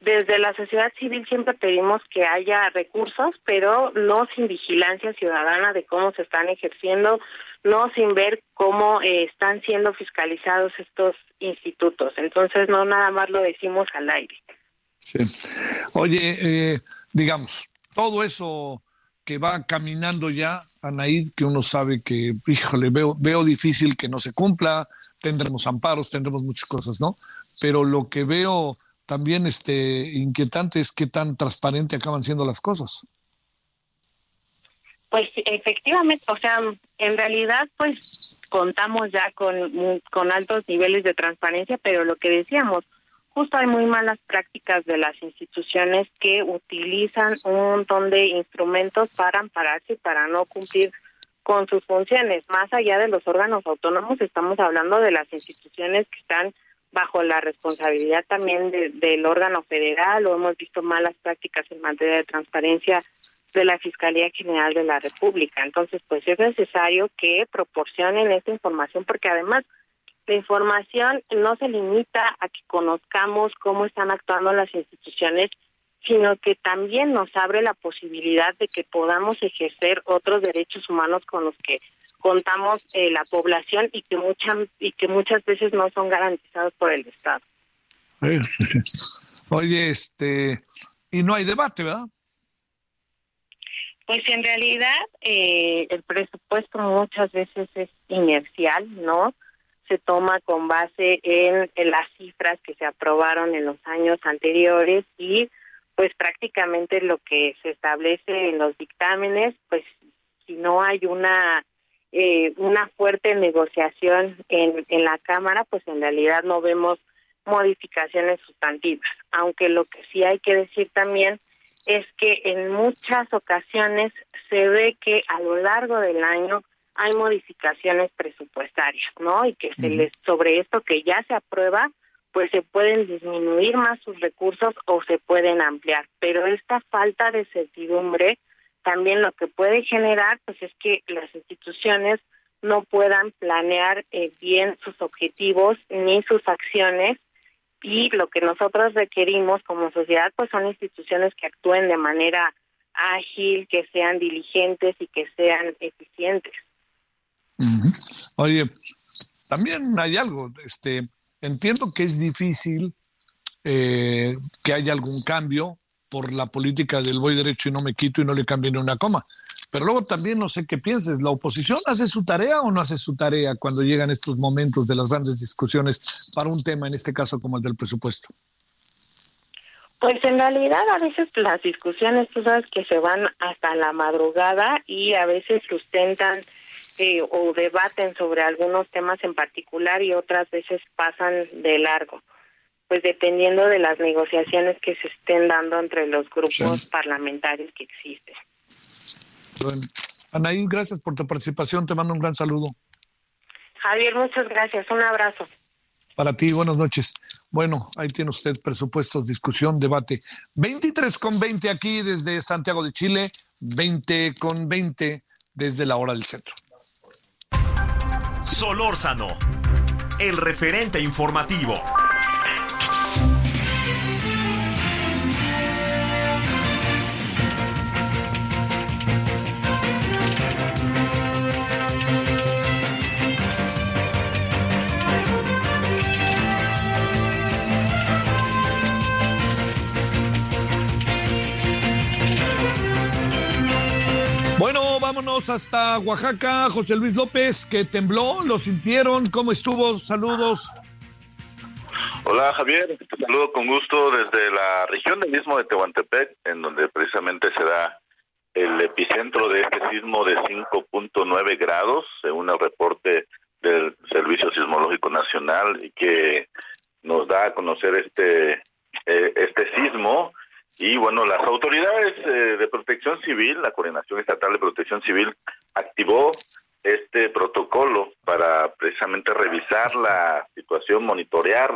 Desde la sociedad civil siempre pedimos que haya recursos, pero no sin vigilancia ciudadana de cómo se están ejerciendo, no sin ver cómo eh, están siendo fiscalizados estos institutos. Entonces, no nada más lo decimos al aire. Sí. Oye, eh, digamos, todo eso que va caminando ya, Anaís, que uno sabe que, híjole, veo, veo difícil que no se cumpla, tendremos amparos, tendremos muchas cosas, ¿no? Pero lo que veo también este, inquietante es qué tan transparente acaban siendo las cosas. Pues efectivamente, o sea, en realidad pues contamos ya con, con altos niveles de transparencia, pero lo que decíamos, justo hay muy malas prácticas de las instituciones que utilizan un montón de instrumentos para ampararse y para no cumplir con sus funciones. Más allá de los órganos autónomos, estamos hablando de las instituciones que están bajo la responsabilidad también del órgano federal o hemos visto malas prácticas en materia de transparencia de la Fiscalía General de la República. Entonces, pues es necesario que proporcionen esta información porque además la información no se limita a que conozcamos cómo están actuando las instituciones, sino que también nos abre la posibilidad de que podamos ejercer otros derechos humanos con los que contamos eh, la población y que muchas y que muchas veces no son garantizados por el Estado. (laughs) Oye, este y no hay debate, ¿verdad? Pues en realidad eh, el presupuesto muchas veces es inercial, ¿no? Se toma con base en, en las cifras que se aprobaron en los años anteriores y pues prácticamente lo que se establece en los dictámenes, pues si no hay una eh, una fuerte negociación en, en la Cámara, pues en realidad no vemos modificaciones sustantivas. Aunque lo que sí hay que decir también es que en muchas ocasiones se ve que a lo largo del año hay modificaciones presupuestarias, ¿no? Y que se les sobre esto que ya se aprueba, pues se pueden disminuir más sus recursos o se pueden ampliar, pero esta falta de certidumbre también lo que puede generar pues es que las instituciones no puedan planear eh, bien sus objetivos ni sus acciones y lo que nosotros requerimos como sociedad pues son instituciones que actúen de manera ágil, que sean diligentes y que sean eficientes. Oye, también hay algo, este, entiendo que es difícil eh, que haya algún cambio por la política del voy derecho y no me quito y no le cambio ni una coma. Pero luego también no sé qué pienses, ¿la oposición hace su tarea o no hace su tarea cuando llegan estos momentos de las grandes discusiones para un tema, en este caso como el del presupuesto? Pues en realidad a veces las discusiones, tú sabes que se van hasta la madrugada y a veces sustentan eh, o debaten sobre algunos temas en particular y otras veces pasan de largo pues dependiendo de las negociaciones que se estén dando entre los grupos parlamentarios que existen. Bueno, Anaí, gracias por tu participación, te mando un gran saludo. Javier, muchas gracias, un abrazo. Para ti, buenas noches. Bueno, ahí tiene usted presupuestos, discusión, debate. 23 con 20 aquí desde Santiago de Chile, 20 con 20 desde la hora del centro. Solórzano, el referente informativo. Vámonos hasta Oaxaca. José Luis López, que tembló, lo sintieron, ¿cómo estuvo? Saludos. Hola Javier, te saludo con gusto desde la región del mismo de Tehuantepec, en donde precisamente se da el epicentro de este sismo de 5.9 grados, según el reporte del Servicio Sismológico Nacional, y que nos da a conocer este, eh, este sismo y bueno, las autoridades eh, de protección civil, la Coordinación Estatal de Protección Civil, activó este protocolo para precisamente revisar la situación, monitorear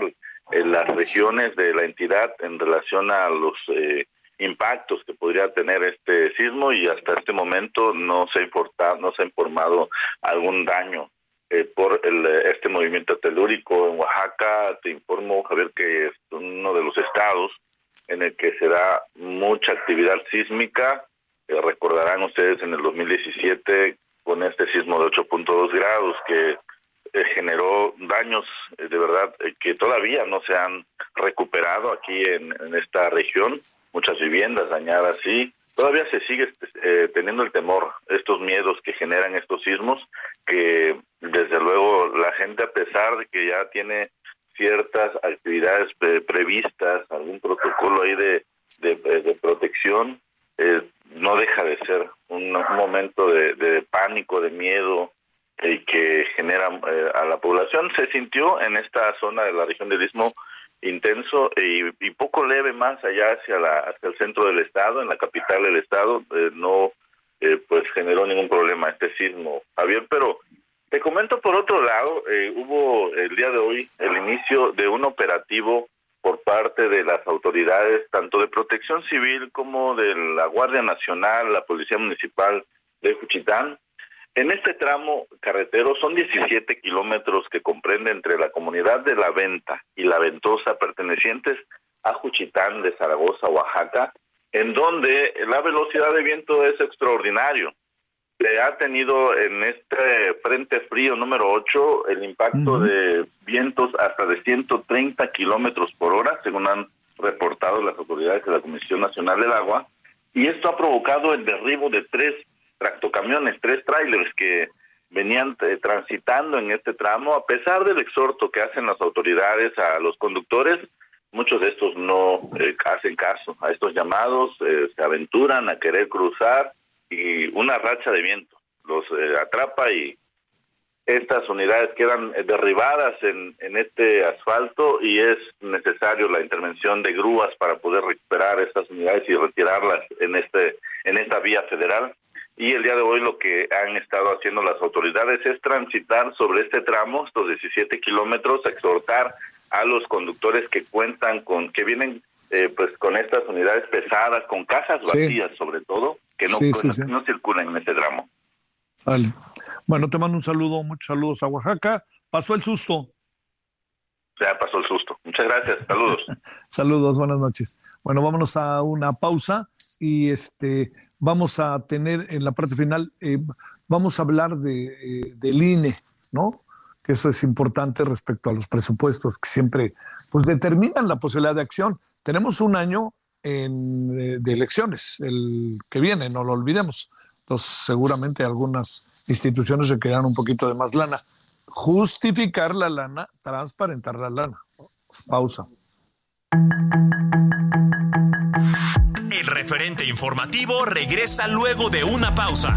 en las regiones de la entidad en relación a los eh, impactos que podría tener este sismo y hasta este momento no se ha no se ha informado algún daño eh, por el, este movimiento telúrico en Oaxaca. Te informo, Javier, que es uno de los estados en el que se da mucha actividad sísmica. Eh, recordarán ustedes en el 2017 con este sismo de 8.2 grados que eh, generó daños eh, de verdad que todavía no se han recuperado aquí en, esta región, muchas viviendas dañadas y todavía se sigue teniendo el temor, estos miedos que generan estos sismos, que desde luego la gente a pesar de que ya tiene ciertas actividades previstas, algún protocolo ahí de, de, protección, eh, no deja de ser un, momento de, pánico, de miedo y que genera eh, a la población. Se sintió en esta zona de la región del Istmo intenso y, poco leve más allá hacia, la, hacia el centro del estado, en la capital del estado, eh, no pues generó ningún problema este sismo, Javier, pero te comento por otro lado, eh, hubo el día de hoy el inicio de un operativo por parte de las autoridades, tanto de protección civil como de la Guardia Nacional, la Policía Municipal de Juchitán. En este tramo carretero son 17 kilómetros que comprende entre la comunidad de La Venta y La Ventosa, pertenecientes a Juchitán de Zaragoza, Oaxaca, en donde la velocidad de viento es extraordinario. Se ha tenido en este frente frío número 8 el impacto de vientos hasta de 130 kilómetros por hora, según han reportado las autoridades de la Comisión Nacional del Agua, y esto ha provocado el derribo de tres tractocamiones, tres trailers que venían eh, transitando en este tramo, a pesar del exhorto que hacen las autoridades a los conductores, muchos de estos no eh, hacen caso a estos llamados, eh, se aventuran a querer cruzar y una racha de viento. Los atrapa y estas unidades quedan derribadas en, en este asfalto y es necesario la intervención de grúas para poder recuperar estas unidades y retirarlas en este en esta vía federal. Y el día de hoy lo que han estado haciendo las autoridades es transitar sobre este tramo, estos 17 kilómetros, exhortar a los conductores que cuentan con, que vienen eh, pues con estas unidades pesadas, con cajas vacías sobre todo, que no, no, circulan en este tramo. Vale. Bueno, te mando un saludo, muchos saludos a Oaxaca. Pasó el susto. Ya pasó el susto. Muchas gracias. Saludos. (laughs) saludos, buenas noches. Bueno, vámonos a una pausa y este vamos a tener en la parte final, eh, vamos a hablar de, eh, del INE, ¿no? Que eso es importante respecto a los presupuestos que siempre pues determinan la posibilidad de acción. Tenemos un año eh, de elecciones, el que viene, no lo olvidemos. Entonces, seguramente algunas instituciones requerirán un poquito de más lana. Justificar la lana, transparentar la lana. Pausa. El referente informativo regresa luego de una pausa.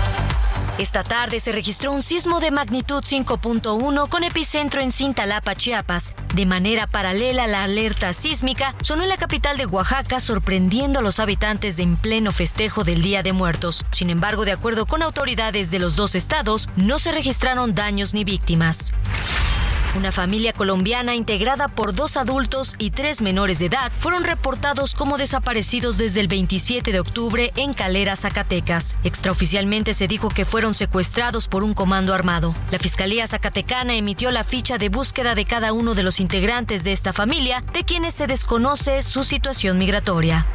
Esta tarde se registró un sismo de magnitud 5.1 con epicentro en Cintalapa, Chiapas. De manera paralela la alerta sísmica, sonó en la capital de Oaxaca, sorprendiendo a los habitantes en pleno festejo del Día de Muertos. Sin embargo, de acuerdo con autoridades de los dos estados, no se registraron daños ni víctimas. Una familia colombiana integrada por dos adultos y tres menores de edad fueron reportados como desaparecidos desde el 27 de octubre en Calera, Zacatecas. Extraoficialmente se dijo que fueron secuestrados por un comando armado. La Fiscalía Zacatecana emitió la ficha de búsqueda de cada uno de los integrantes de esta familia, de quienes se desconoce su situación migratoria.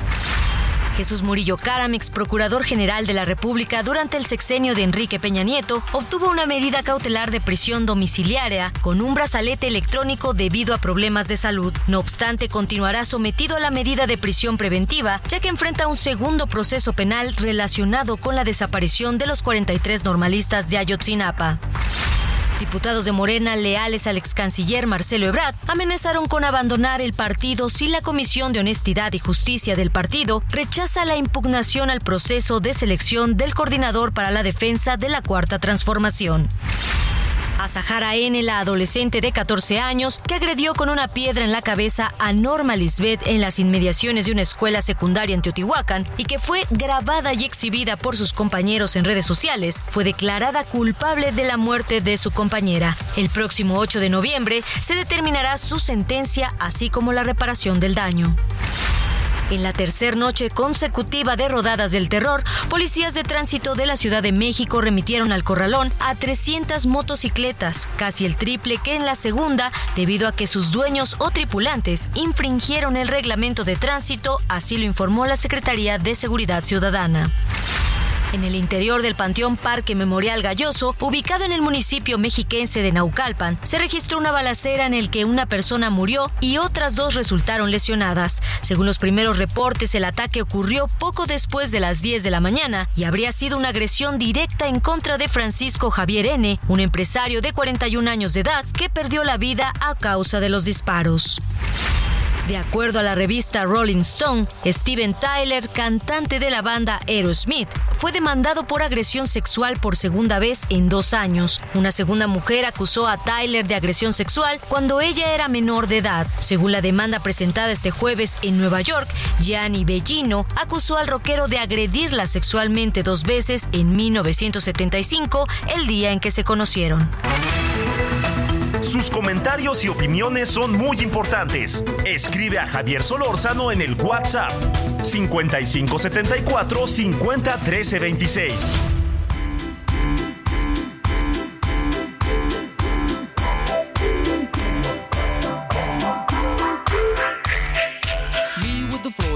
Jesús Murillo Caram, ex procurador general de la República durante el sexenio de Enrique Peña Nieto, obtuvo una medida cautelar de prisión domiciliaria con un brazalete electrónico debido a problemas de salud. No obstante, continuará sometido a la medida de prisión preventiva, ya que enfrenta un segundo proceso penal relacionado con la desaparición de los 43 normalistas de Ayotzinapa. Diputados de Morena leales al ex canciller Marcelo Ebrard amenazaron con abandonar el partido si la Comisión de Honestidad y Justicia del partido rechaza la impugnación al proceso de selección del coordinador para la defensa de la Cuarta Transformación a Sahara N, la adolescente de 14 años que agredió con una piedra en la cabeza a Norma Lisbeth en las inmediaciones de una escuela secundaria en Teotihuacán y que fue grabada y exhibida por sus compañeros en redes sociales, fue declarada culpable de la muerte de su compañera. El próximo 8 de noviembre se determinará su sentencia así como la reparación del daño. En la tercera noche consecutiva de rodadas del terror, policías de tránsito de la Ciudad de México remitieron al corralón a 300 motocicletas, casi el triple que en la segunda, debido a que sus dueños o tripulantes infringieron el reglamento de tránsito, así lo informó la Secretaría de Seguridad Ciudadana. En el interior del Panteón Parque Memorial Galloso, ubicado en el municipio mexiquense de Naucalpan, se registró una balacera en el que una persona murió y otras dos resultaron lesionadas. Según los primeros reportes, el ataque ocurrió poco después de las 10 de la mañana y habría sido una agresión directa en contra de Francisco Javier N., un empresario de 41 años de edad que perdió la vida a causa de los disparos. De acuerdo a la revista Rolling Stone, Steven Tyler, cantante de la banda Aerosmith, fue demandado por agresión sexual por segunda vez en dos años. Una segunda mujer acusó a Tyler de agresión sexual cuando ella era menor de edad. Según la demanda presentada este jueves en Nueva York, Gianni Bellino acusó al rockero de agredirla sexualmente dos veces en 1975, el día en que se conocieron. Sus comentarios y opiniones son muy importantes. Escribe a Javier Solórzano en el WhatsApp 5574 50 13 26.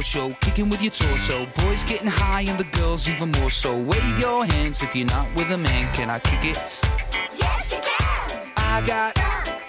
show, kicking with your torso. Boys getting high and the girls even more so. Wave your hands if you're not with a man. Can I kick it? Yes, you can. I got,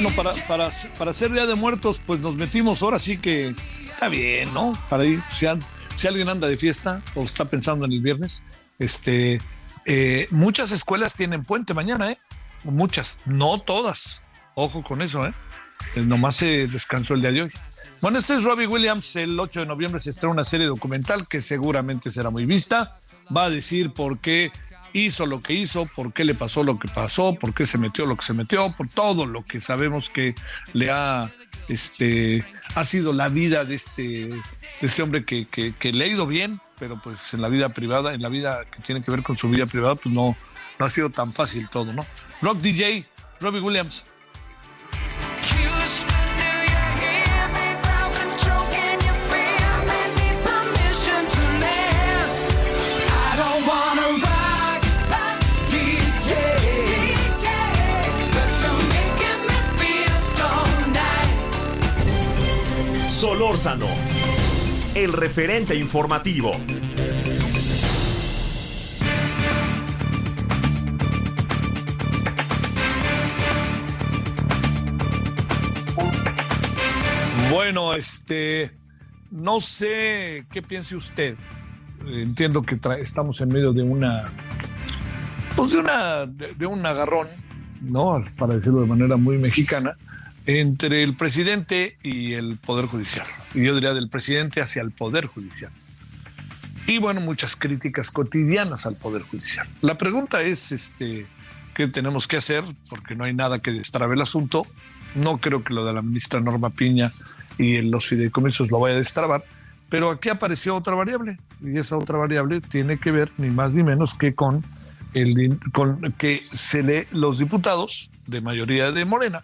Bueno, para, para, para ser Día de Muertos, pues nos metimos ahora sí que está bien, ¿no? Para ir, si alguien anda de fiesta o está pensando en el viernes, este, eh, muchas escuelas tienen puente mañana, ¿eh? Muchas, no todas. Ojo con eso, ¿eh? Eh, Nomás se descansó el día de hoy. Bueno, este es Robbie Williams. El 8 de noviembre se estrena una serie documental que seguramente será muy vista. Va a decir por qué hizo lo que hizo, por qué le pasó lo que pasó, por qué se metió lo que se metió, por todo lo que sabemos que le ha, este, ha sido la vida de este, de este hombre que, que, que le ha ido bien, pero pues en la vida privada, en la vida que tiene que ver con su vida privada, pues no, no ha sido tan fácil todo, ¿no? Rock DJ, Robbie Williams. Solórzano, el referente informativo. Bueno, este, no sé qué piense usted. Entiendo que estamos en medio de una, pues de una, de, de un agarrón, ¿no? Para decirlo de manera muy mexicana, entre el presidente y el poder judicial. Y yo diría del presidente hacia el poder judicial. Y bueno, muchas críticas cotidianas al poder judicial. La pregunta es, este, ¿qué tenemos que hacer? Porque no hay nada que destrabe el asunto. No creo que lo de la ministra Norma Piña y los fideicomisos lo vaya a destrabar, pero aquí apareció otra variable y esa otra variable tiene que ver ni más ni menos que con el con que se le los diputados de mayoría de Morena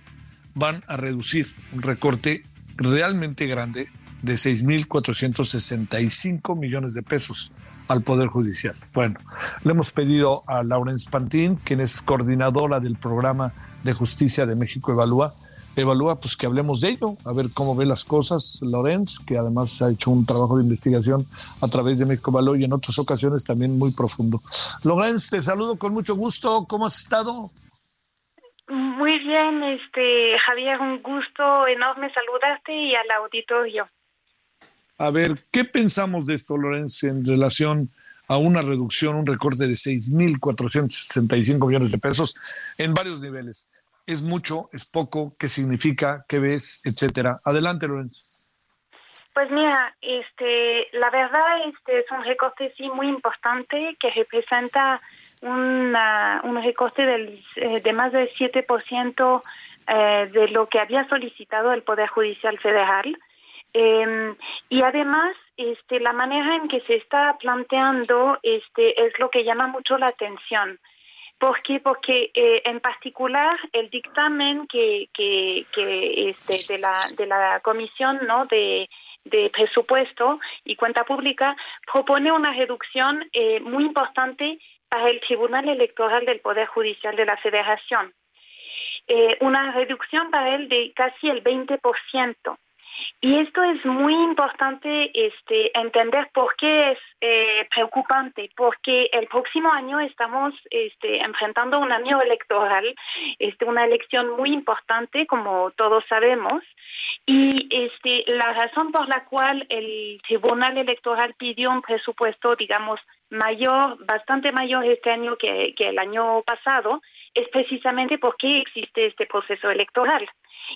van a reducir un recorte realmente grande de 6.465 millones de pesos al Poder Judicial. Bueno, le hemos pedido a Laurence Pantín, quien es coordinadora del programa de justicia de México Evalúa, Evalúa, pues que hablemos de ello, a ver cómo ve las cosas Lorenz, que además ha hecho un trabajo de investigación a través de México Evalúa y en otras ocasiones también muy profundo. Lorenz, te saludo con mucho gusto, ¿cómo has estado? Muy bien, este Javier, un gusto enorme saludarte y al auditorio. A ver, ¿qué pensamos de esto, Lorenz, en relación a una reducción, un recorte de 6.465 millones de pesos en varios niveles? ¿Es mucho? ¿Es poco? ¿Qué significa? ¿Qué ves? Etcétera. Adelante, Lorenz. Pues mira, este, la verdad este es un recorte sí muy importante que representa una, un recorte eh, de más del 7% eh, de lo que había solicitado el Poder Judicial Federal. Eh, y además, este, la manera en que se está planteando este, es lo que llama mucho la atención. ¿Por qué? Porque eh, en particular el dictamen que, que, que este, de, la, de la Comisión ¿no? de, de Presupuesto y Cuenta Pública propone una reducción eh, muy importante el Tribunal Electoral del Poder Judicial de la Federación. Eh, una reducción para él de casi el 20%. Y esto es muy importante este, entender por qué es eh, preocupante, porque el próximo año estamos este, enfrentando un año electoral, este, una elección muy importante, como todos sabemos, y este, la razón por la cual el Tribunal Electoral pidió un presupuesto, digamos, mayor, bastante mayor este año que, que el año pasado, es precisamente porque existe este proceso electoral.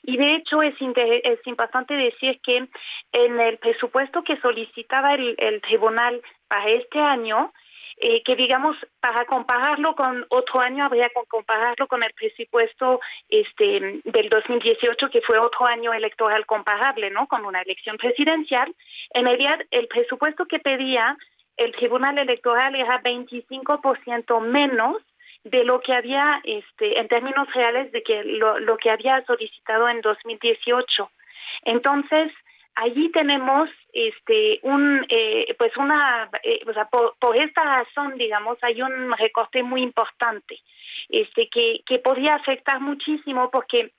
Y de hecho es, es importante decir que en el presupuesto que solicitaba el, tribunal para este año, eh, que digamos para compararlo con otro año habría que compararlo con el presupuesto este del 2018 que fue otro año electoral comparable no con una elección presidencial en realidad el presupuesto que pedía el tribunal electoral era 25% menos de lo que había, este, en términos reales, de que lo, lo que había solicitado en 2018. Entonces, allí tenemos este un eh, pues una eh, o sea por, por, esta razón digamos hay un recorte muy importante este que que podría afectar muchísimo porque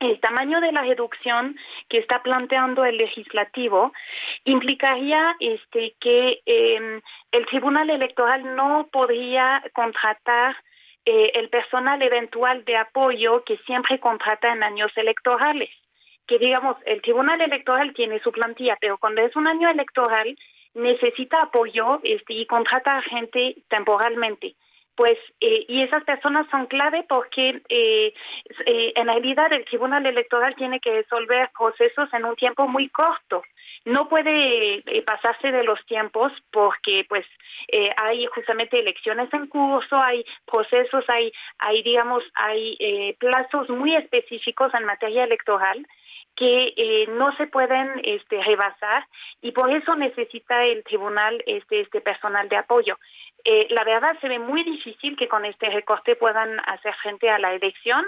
el tamaño de la reducción que está planteando el legislativo implicaría este que eh, el tribunal electoral no podría contratar eh, el personal eventual de apoyo que siempre contrata en años electorales. Que digamos, el Tribunal Electoral tiene su plantilla, pero cuando es un año electoral necesita apoyo este, y contrata gente temporalmente. Pues eh, y esas personas son clave porque eh, eh, en realidad el Tribunal Electoral tiene que resolver procesos en un tiempo muy corto. No puede eh, pasarse de los tiempos porque pues eh, hay justamente elecciones en curso, hay procesos, hay, hay digamos, hay plazos muy específicos en materia electoral que eh, no se pueden este, rebasar y por eso necesita el tribunal este, este personal de apoyo. Eh, la verdad se ve muy difícil que con este recorte puedan hacer frente a la elección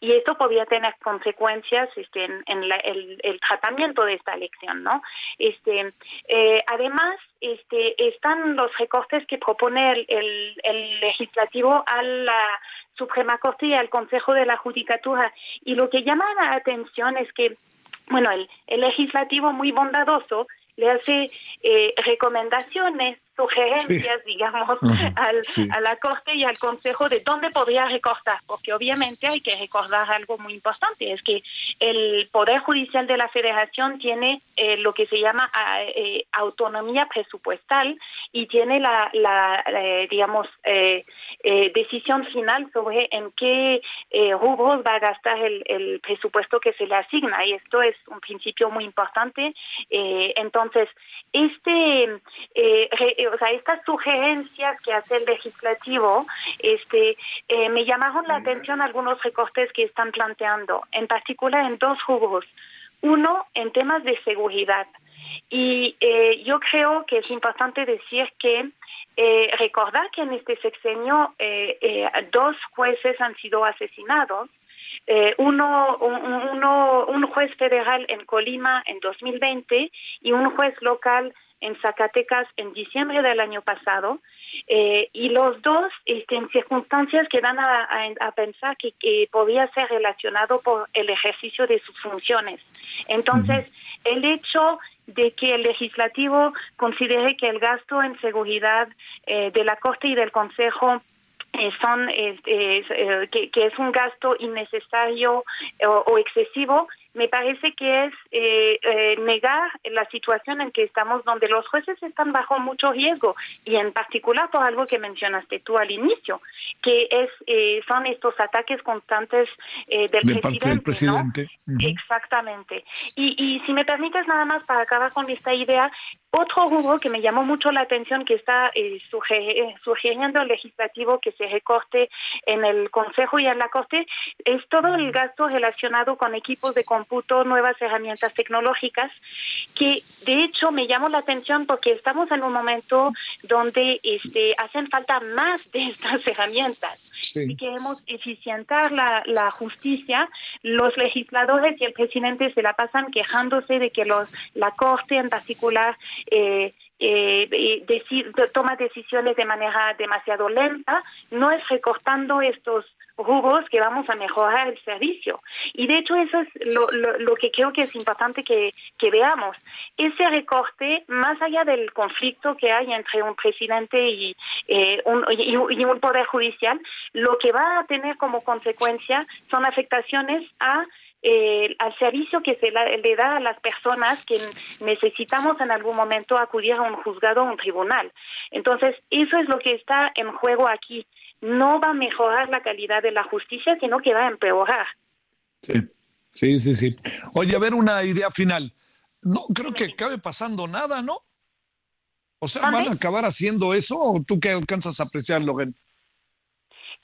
y esto podría tener consecuencias este, en, el, el, tratamiento de esta elección, ¿no? Este, eh, además, este, están los recortes que propone el, el, legislativo a la Suprema Corte y al Consejo de la Judicatura y lo que llama la atención es que bueno, el, el legislativo muy bondadoso le hace eh, recomendaciones, sugerencias, digamos, al, a la Corte y al Consejo de dónde podría recortar, porque obviamente hay que recordar algo muy importante, es que el Poder Judicial de la Federación tiene eh, lo que se llama eh, autonomía presupuestal y tiene la, la digamos, decisión final sobre en qué rubros va a gastar el, el, presupuesto que se le asigna, y esto es un principio muy importante. entonces, entonces, este, eh, o sea, estas sugerencias que hace el legislativo, este, eh, me llamaron la atención algunos recortes que están planteando, en particular en dos rubros. Uno, en temas de seguridad. Y eh, yo creo que es importante decir que recordar que en este sexenio dos jueces han sido asesinados eh, uno, uno, un juez federal en Colima en 2020 y un juez local en Zacatecas en diciembre del año pasado. Eh, y los dos este, en circunstancias que dan a, a, pensar que, que, podía ser relacionado por el ejercicio de sus funciones. Entonces, el hecho de que el legislativo considere que el gasto en seguridad eh, de la Corte y del Consejo eh, son eh, que, que, es un gasto innecesario o excesivo me parece que es eh, eh, negar la situación en que estamos, donde los jueces están bajo mucho riesgo y en particular por algo que mencionaste tú al inicio, que es eh, son estos ataques constantes del, presidente, del, presidente, Exactamente. Y, y si me permites nada más para acabar con esta idea, otro rubro que me llamó mucho la atención que está sugiriendo el legislativo que se recorte en el Consejo y en la Corte es todo el gasto relacionado con equipos de computo, nuevas herramientas tecnológicas, que de hecho me llamó la atención porque estamos en un momento donde este, hacen falta más de estas herramientas. Si queremos eficientar la, la justicia, los legisladores y el presidente se la pasan quejándose de que los, la Corte en particular eh, eh, decir, toma decisiones de manera demasiado lenta, no es recortando estos rubros que vamos a mejorar el servicio. Y de hecho eso es lo, lo, que creo que es importante que, veamos. Ese recorte, más allá del conflicto que hay entre un presidente y, eh, un, y, un poder judicial, lo que va a tener como consecuencia son afectaciones a eh, al servicio que se le da a las personas que necesitamos en algún momento acudir a un juzgado o un tribunal. Entonces, eso es lo que está en juego aquí no va a mejorar la calidad de la justicia, sino que va a empeorar. Sí, sí, sí, sí. Oye, a ver una idea final. No creo que acabe pasando nada, ¿no? O sea, ¿van a acabar haciendo eso o tú qué alcanzas a apreciar, Logan?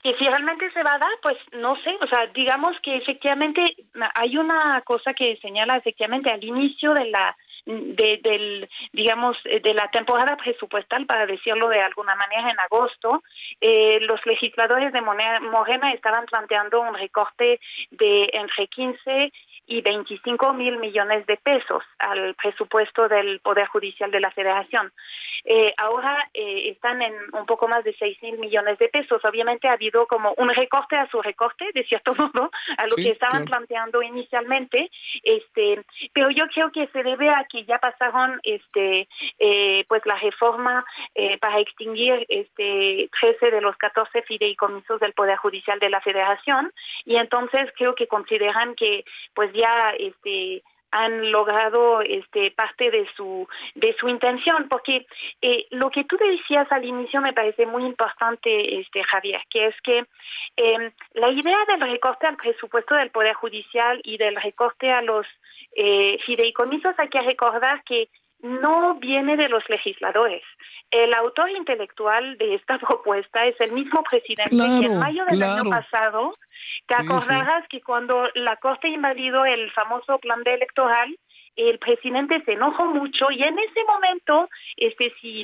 Que si realmente se va a dar, pues no sé, o sea, digamos que efectivamente hay una cosa que señala efectivamente al inicio de la de, del, digamos, de la temporada presupuestal, para decirlo de alguna manera, en agosto, eh, los legisladores de Morena estaban planteando un recorte de entre 15 y 25 mil millones de pesos al presupuesto del Poder Judicial de la Federación. Eh, ahora eh, están en un poco más de 6 mil millones de pesos. Obviamente ha habido como un recorte a su recorte, de cierto (laughs) modo, a lo que estaban planteando inicialmente. Este, pero yo creo que se debe a que ya pasaron este, eh, pues la reforma para extinguir este 13 de los 14 fideicomisos del Poder Judicial de la Federación y entonces creo que consideran que pues ya este han logrado este parte de su de su intención porque eh, lo que tú decías al inicio me parece muy importante este Javier que es que eh, la idea del recorte al presupuesto del poder judicial y del recorte a los eh, fideicomisos hay que recordar que no viene de los legisladores. El autor intelectual de esta (laughs) propuesta es el mismo presidente que en mayo del año pasado te acordarás que cuando la Corte invalidó el famoso plan de electoral, el presidente se enojó mucho y en ese momento, este, si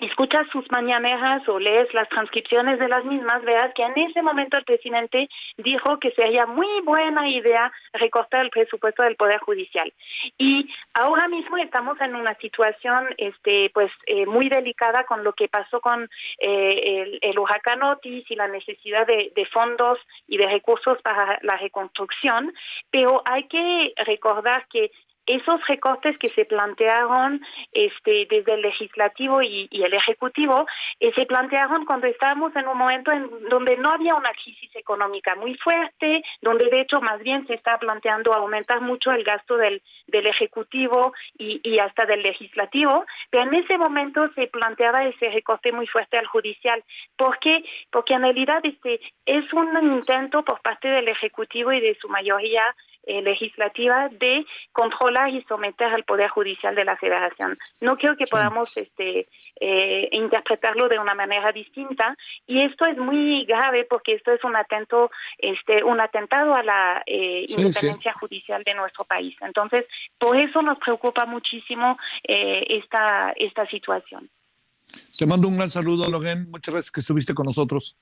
escuchas sus mañaneras o lees las transcripciones de las mismas, veas que en ese momento el presidente dijo que sería muy buena idea recortar el presupuesto del Poder Judicial. Y ahora mismo estamos en una situación este, pues, eh, muy delicada con lo que pasó con eh, el, huracán Otis y la necesidad de fondos y de recursos para la reconstrucción, pero hay que recordar que esos recortes que se plantearon este, desde el legislativo y, el ejecutivo eh, se plantearon cuando estábamos en un momento en donde no había una crisis económica muy fuerte, donde de hecho más bien se está planteando aumentar mucho el gasto del, del ejecutivo y, hasta del legislativo, pero en ese momento se planteaba ese recorte muy fuerte al judicial. ¿Por qué? Porque en realidad este es un intento por parte del ejecutivo y de su mayoría eh, legislativa de controlar y someter al poder judicial de la Federación. No creo que podamos este, eh, interpretarlo de una manera distinta y esto es muy grave porque esto es un atento, este, un atentado a la eh, independencia judicial de nuestro país. Entonces, por eso nos preocupa muchísimo esta esta situación. Te mando un gran saludo, Logan. Muchas gracias que estuviste con nosotros.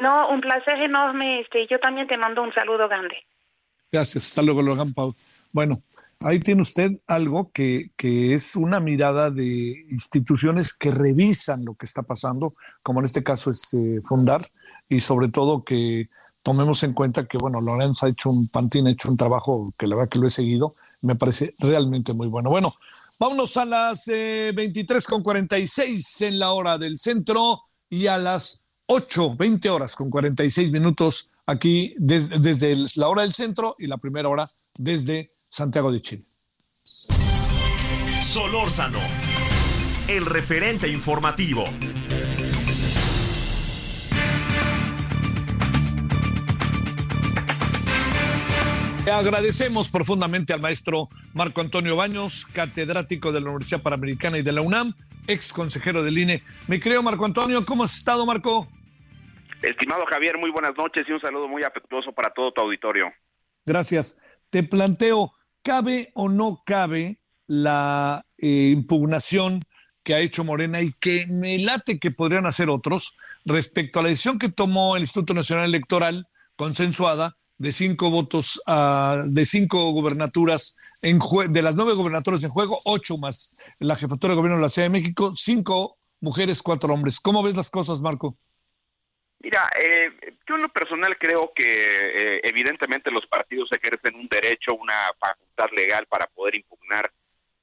No, un placer enorme. Este, yo también te mando un saludo grande. Gracias. Hasta luego, Logan Paul. Bueno, ahí tiene usted algo que, que, es una mirada de instituciones que revisan lo que está pasando, como en este caso es eh, Fundar, y sobre todo que tomemos en cuenta que, bueno, Lorenz ha hecho un, Pantín ha hecho un trabajo que la verdad que lo he seguido, me parece realmente muy bueno. Bueno, vámonos a las eh, 23 con 46 en la hora del centro y a las 8, 20 horas con 46 minutos aquí desde la hora del centro y la primera hora desde Santiago de Chile. Solórzano, el referente informativo. Agradecemos profundamente al maestro Marco Antonio Baños, catedrático de la Universidad Panamericana y de la UNAM, ex consejero del INE. Me creo, Marco Antonio, ¿cómo has estado, Marco? Estimado Javier, muy buenas noches y un saludo muy afectuoso para todo tu auditorio. Gracias. Te planteo, ¿cabe o no cabe la eh, impugnación que ha hecho Morena y que me late que podrían hacer otros respecto a la decisión que tomó el Instituto Nacional Electoral, consensuada, de cinco votos de cinco gubernaturas en de las nueve gubernaturas en juego, ocho más la jefatura de gobierno de la Ciudad de México, cinco mujeres, cuatro hombres. ¿Cómo ves las cosas, Marco? Mira, eh, yo en lo personal creo que eh, evidentemente los partidos ejercen un derecho, una facultad legal para poder impugnar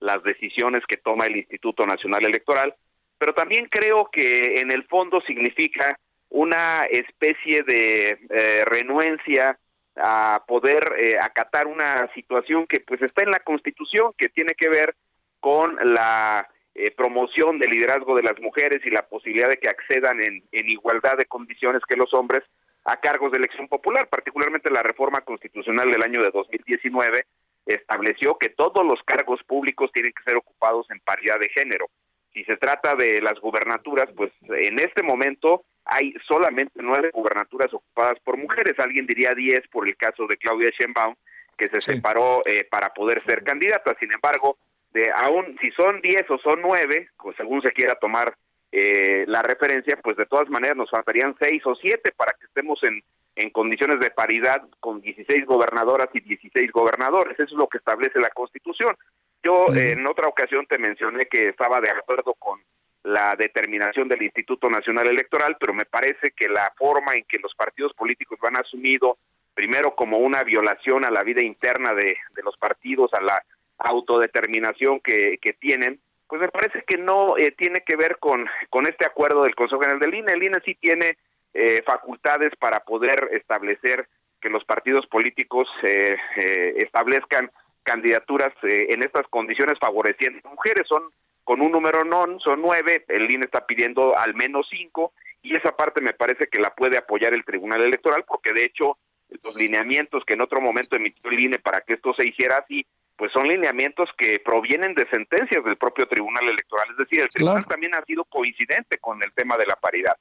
las decisiones que toma el Instituto Nacional Electoral, pero también creo que en el fondo significa una especie de eh, renuencia a poder eh, acatar una situación que pues está en la Constitución, que tiene que ver con la eh, promoción del liderazgo de las mujeres y la posibilidad de que accedan en, en igualdad de condiciones que los hombres a cargos de elección popular, particularmente la reforma constitucional del año de 2019 estableció que todos los cargos públicos tienen que ser ocupados en paridad de género. Si se trata de las gubernaturas, pues en este momento hay solamente nueve gubernaturas ocupadas por mujeres. Alguien diría diez por el caso de Claudia Sheinbaum, que se separó eh, para poder ser candidata. Sin embargo, de aún si son diez o son nueve, pues según se quiera tomar eh, la referencia, pues de todas maneras nos faltarían seis o siete para que estemos en, en condiciones de paridad con 16 gobernadoras y 16 gobernadores. Eso es lo que establece la Constitución. Yo en otra ocasión te mencioné que estaba de acuerdo con la determinación del Instituto Nacional Electoral, pero me parece que la forma en que los partidos políticos van asumido, primero como una violación a la vida interna de, los partidos, a la autodeterminación que, tienen, pues me parece que no eh, tiene que ver con, con este acuerdo del Consejo General del INE. El INE sí tiene eh, facultades para poder establecer que los partidos políticos eh, establezcan candidaturas en estas condiciones favoreciendo a mujeres. Son con un número non, son nueve, el INE está pidiendo al menos cinco, y esa parte me parece que la puede apoyar el Tribunal Electoral, porque de hecho los lineamientos que en otro momento emitió el INE para que esto se hiciera así, pues son lineamientos que provienen de sentencias del propio Tribunal Electoral, es decir, el Tribunal también ha sido coincidente con el tema de la paridad.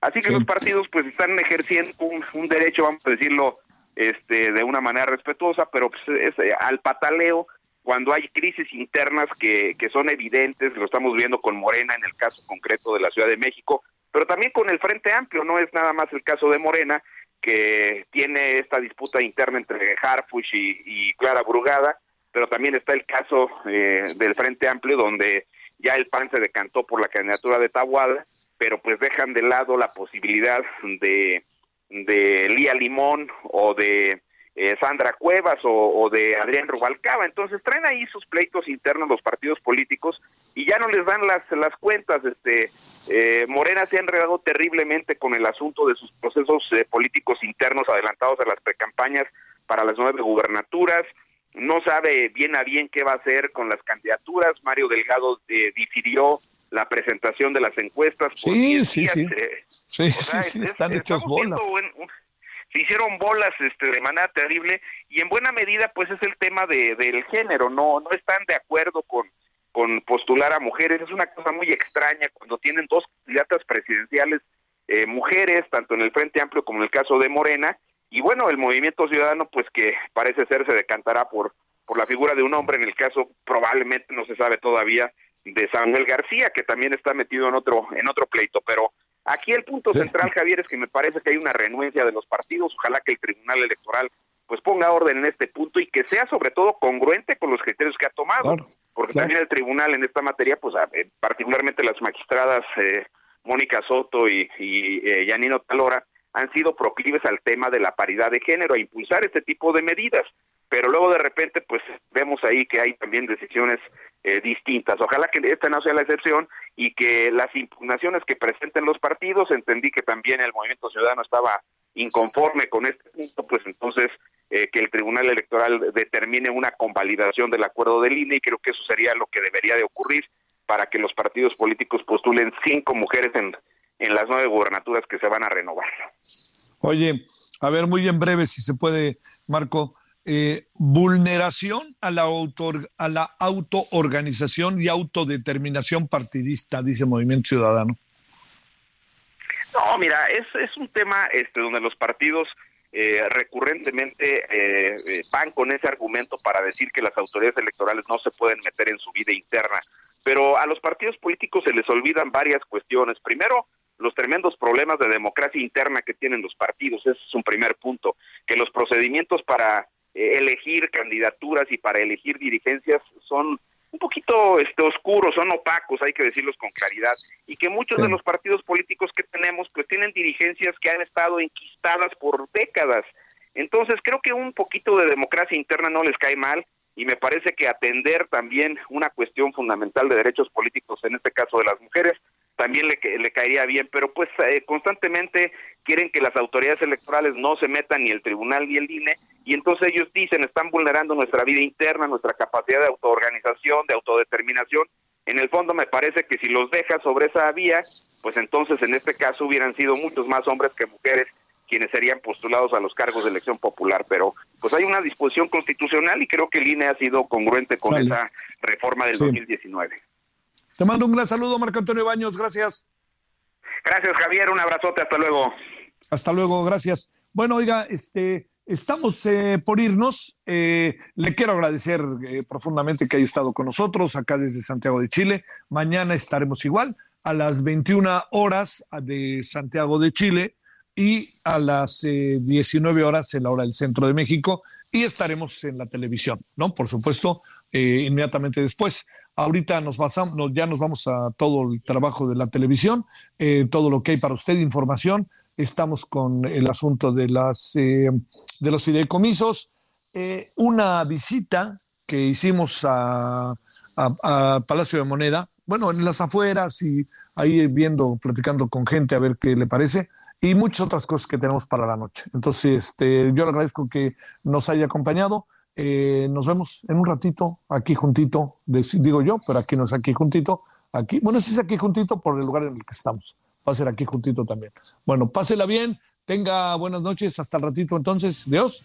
Así que los partidos pues están ejerciendo un, derecho, vamos a decirlo, este, de una manera respetuosa, pero pues, es, eh, al pataleo cuando hay crisis internas que, que son evidentes, lo estamos viendo con Morena en el caso concreto de la Ciudad de México, pero también con el Frente Amplio, no es nada más el caso de Morena, que tiene esta disputa interna entre Harfuch y, Clara Brugada, pero también está el caso eh, del Frente Amplio, donde ya el PAN se decantó por la candidatura de Tahuada, pero pues dejan de lado la posibilidad de, de Lía Limón o de eh, Sandra Cuevas o, de Adrián Rubalcaba. Entonces traen ahí sus pleitos internos los partidos políticos y ya no les dan las, las cuentas. Este eh, Morena se ha enredado terriblemente con el asunto de sus procesos eh, políticos internos adelantados a las precampañas para las nueve gubernaturas. No sabe bien a bien qué va a hacer con las candidaturas. Mario Delgado difirió la presentación de las encuestas. Sí, sí, sí. sí, sí, están hechos bolas se hicieron bolas este, de manera terrible y en buena medida pues es el tema de, del género, no, no están de acuerdo con, con postular a mujeres, es una cosa muy extraña cuando tienen dos candidatas presidenciales eh, mujeres, tanto en el Frente Amplio como en el caso de Morena, y bueno, el movimiento ciudadano pues que parece ser se decantará por por la figura de un hombre, en el caso probablemente no se sabe todavía de Samuel García, que también está metido en otro en otro pleito, pero Aquí el punto central, Javier, es que me parece que hay una renuencia de los partidos. Ojalá que el Tribunal Electoral pues ponga orden en este punto y que sea sobre todo congruente con los criterios que ha tomado, porque también el tribunal en esta materia, pues eh, particularmente las magistradas eh, Mónica Soto y, y eh, Yanino Talora han sido proclives al tema de la paridad de género, a impulsar este tipo de medidas pero luego de repente pues vemos ahí que hay también decisiones eh, distintas. Ojalá que esta no sea la excepción y que las impugnaciones que presenten los partidos, entendí que también el movimiento ciudadano estaba inconforme con este punto, pues entonces eh, que el Tribunal Electoral determine una convalidación del acuerdo del INE y creo que eso sería lo que debería de ocurrir para que los partidos políticos postulen cinco mujeres en, en las nueve gubernaturas que se van a renovar. Oye, a ver, muy en breve, si se puede, Marco, eh, vulneración a la, a la autoorganización y autodeterminación partidista, dice Movimiento Ciudadano. No, mira, es, es un tema este, donde los partidos eh, recurrentemente eh, van con ese argumento para decir que las autoridades electorales no se pueden meter en su vida interna. Pero a los partidos políticos se les olvidan varias cuestiones. Primero, los tremendos problemas de democracia interna que tienen los partidos. Ese es un primer punto. Que los procedimientos para eh, elegir candidaturas y para elegir dirigencias son un poquito este, oscuros, son opacos, hay que decirlos con claridad, y que muchos de los partidos políticos que tenemos pues tienen dirigencias que han estado enquistadas por décadas. Entonces creo que un poquito de democracia interna no les cae mal y me parece que atender también una cuestión fundamental de derechos políticos, en este caso de las mujeres, también le, le caería bien, pero pues eh, constantemente quieren que las autoridades electorales no se metan ni el tribunal ni el INE y entonces ellos dicen están vulnerando nuestra vida interna, nuestra capacidad de autoorganización, de autodeterminación. En el fondo me parece que si los deja sobre esa vía, pues entonces en este caso hubieran sido muchos más hombres que mujeres quienes serían postulados a los cargos de elección popular, pero pues hay una disposición constitucional y creo que el INE ha sido congruente con esa reforma del 2019. Te mando un gran saludo, Marco Antonio Baños. Gracias. Gracias, Javier. Un abrazote. Hasta luego. Hasta luego. Gracias. Bueno, oiga, este, estamos eh, por irnos. Eh, le quiero agradecer eh, profundamente que haya estado con nosotros acá desde Santiago de Chile. Mañana estaremos igual a las 21 horas de Santiago de Chile y a las 19 horas en la hora del centro de México y estaremos en la televisión, ¿no? Por supuesto, inmediatamente después. Ahorita nos pasamos, ya nos vamos a todo el trabajo de la televisión, eh, todo lo que hay para usted, información. Estamos con el asunto de, las, eh, de los fideicomisos. Eh, una visita que hicimos a, Palacio de Moneda, bueno, en las afueras y ahí viendo, platicando con gente a ver qué le parece y muchas otras cosas que tenemos para la noche. Entonces, este, yo le agradezco que nos haya acompañado. Eh, nos vemos en un ratito aquí juntito, digo yo, pero aquí no es aquí juntito. Aquí, bueno, sí es aquí juntito por el lugar en el que estamos. Va a ser aquí juntito también. Bueno, pásela bien, tenga buenas noches, hasta el ratito entonces. Dios.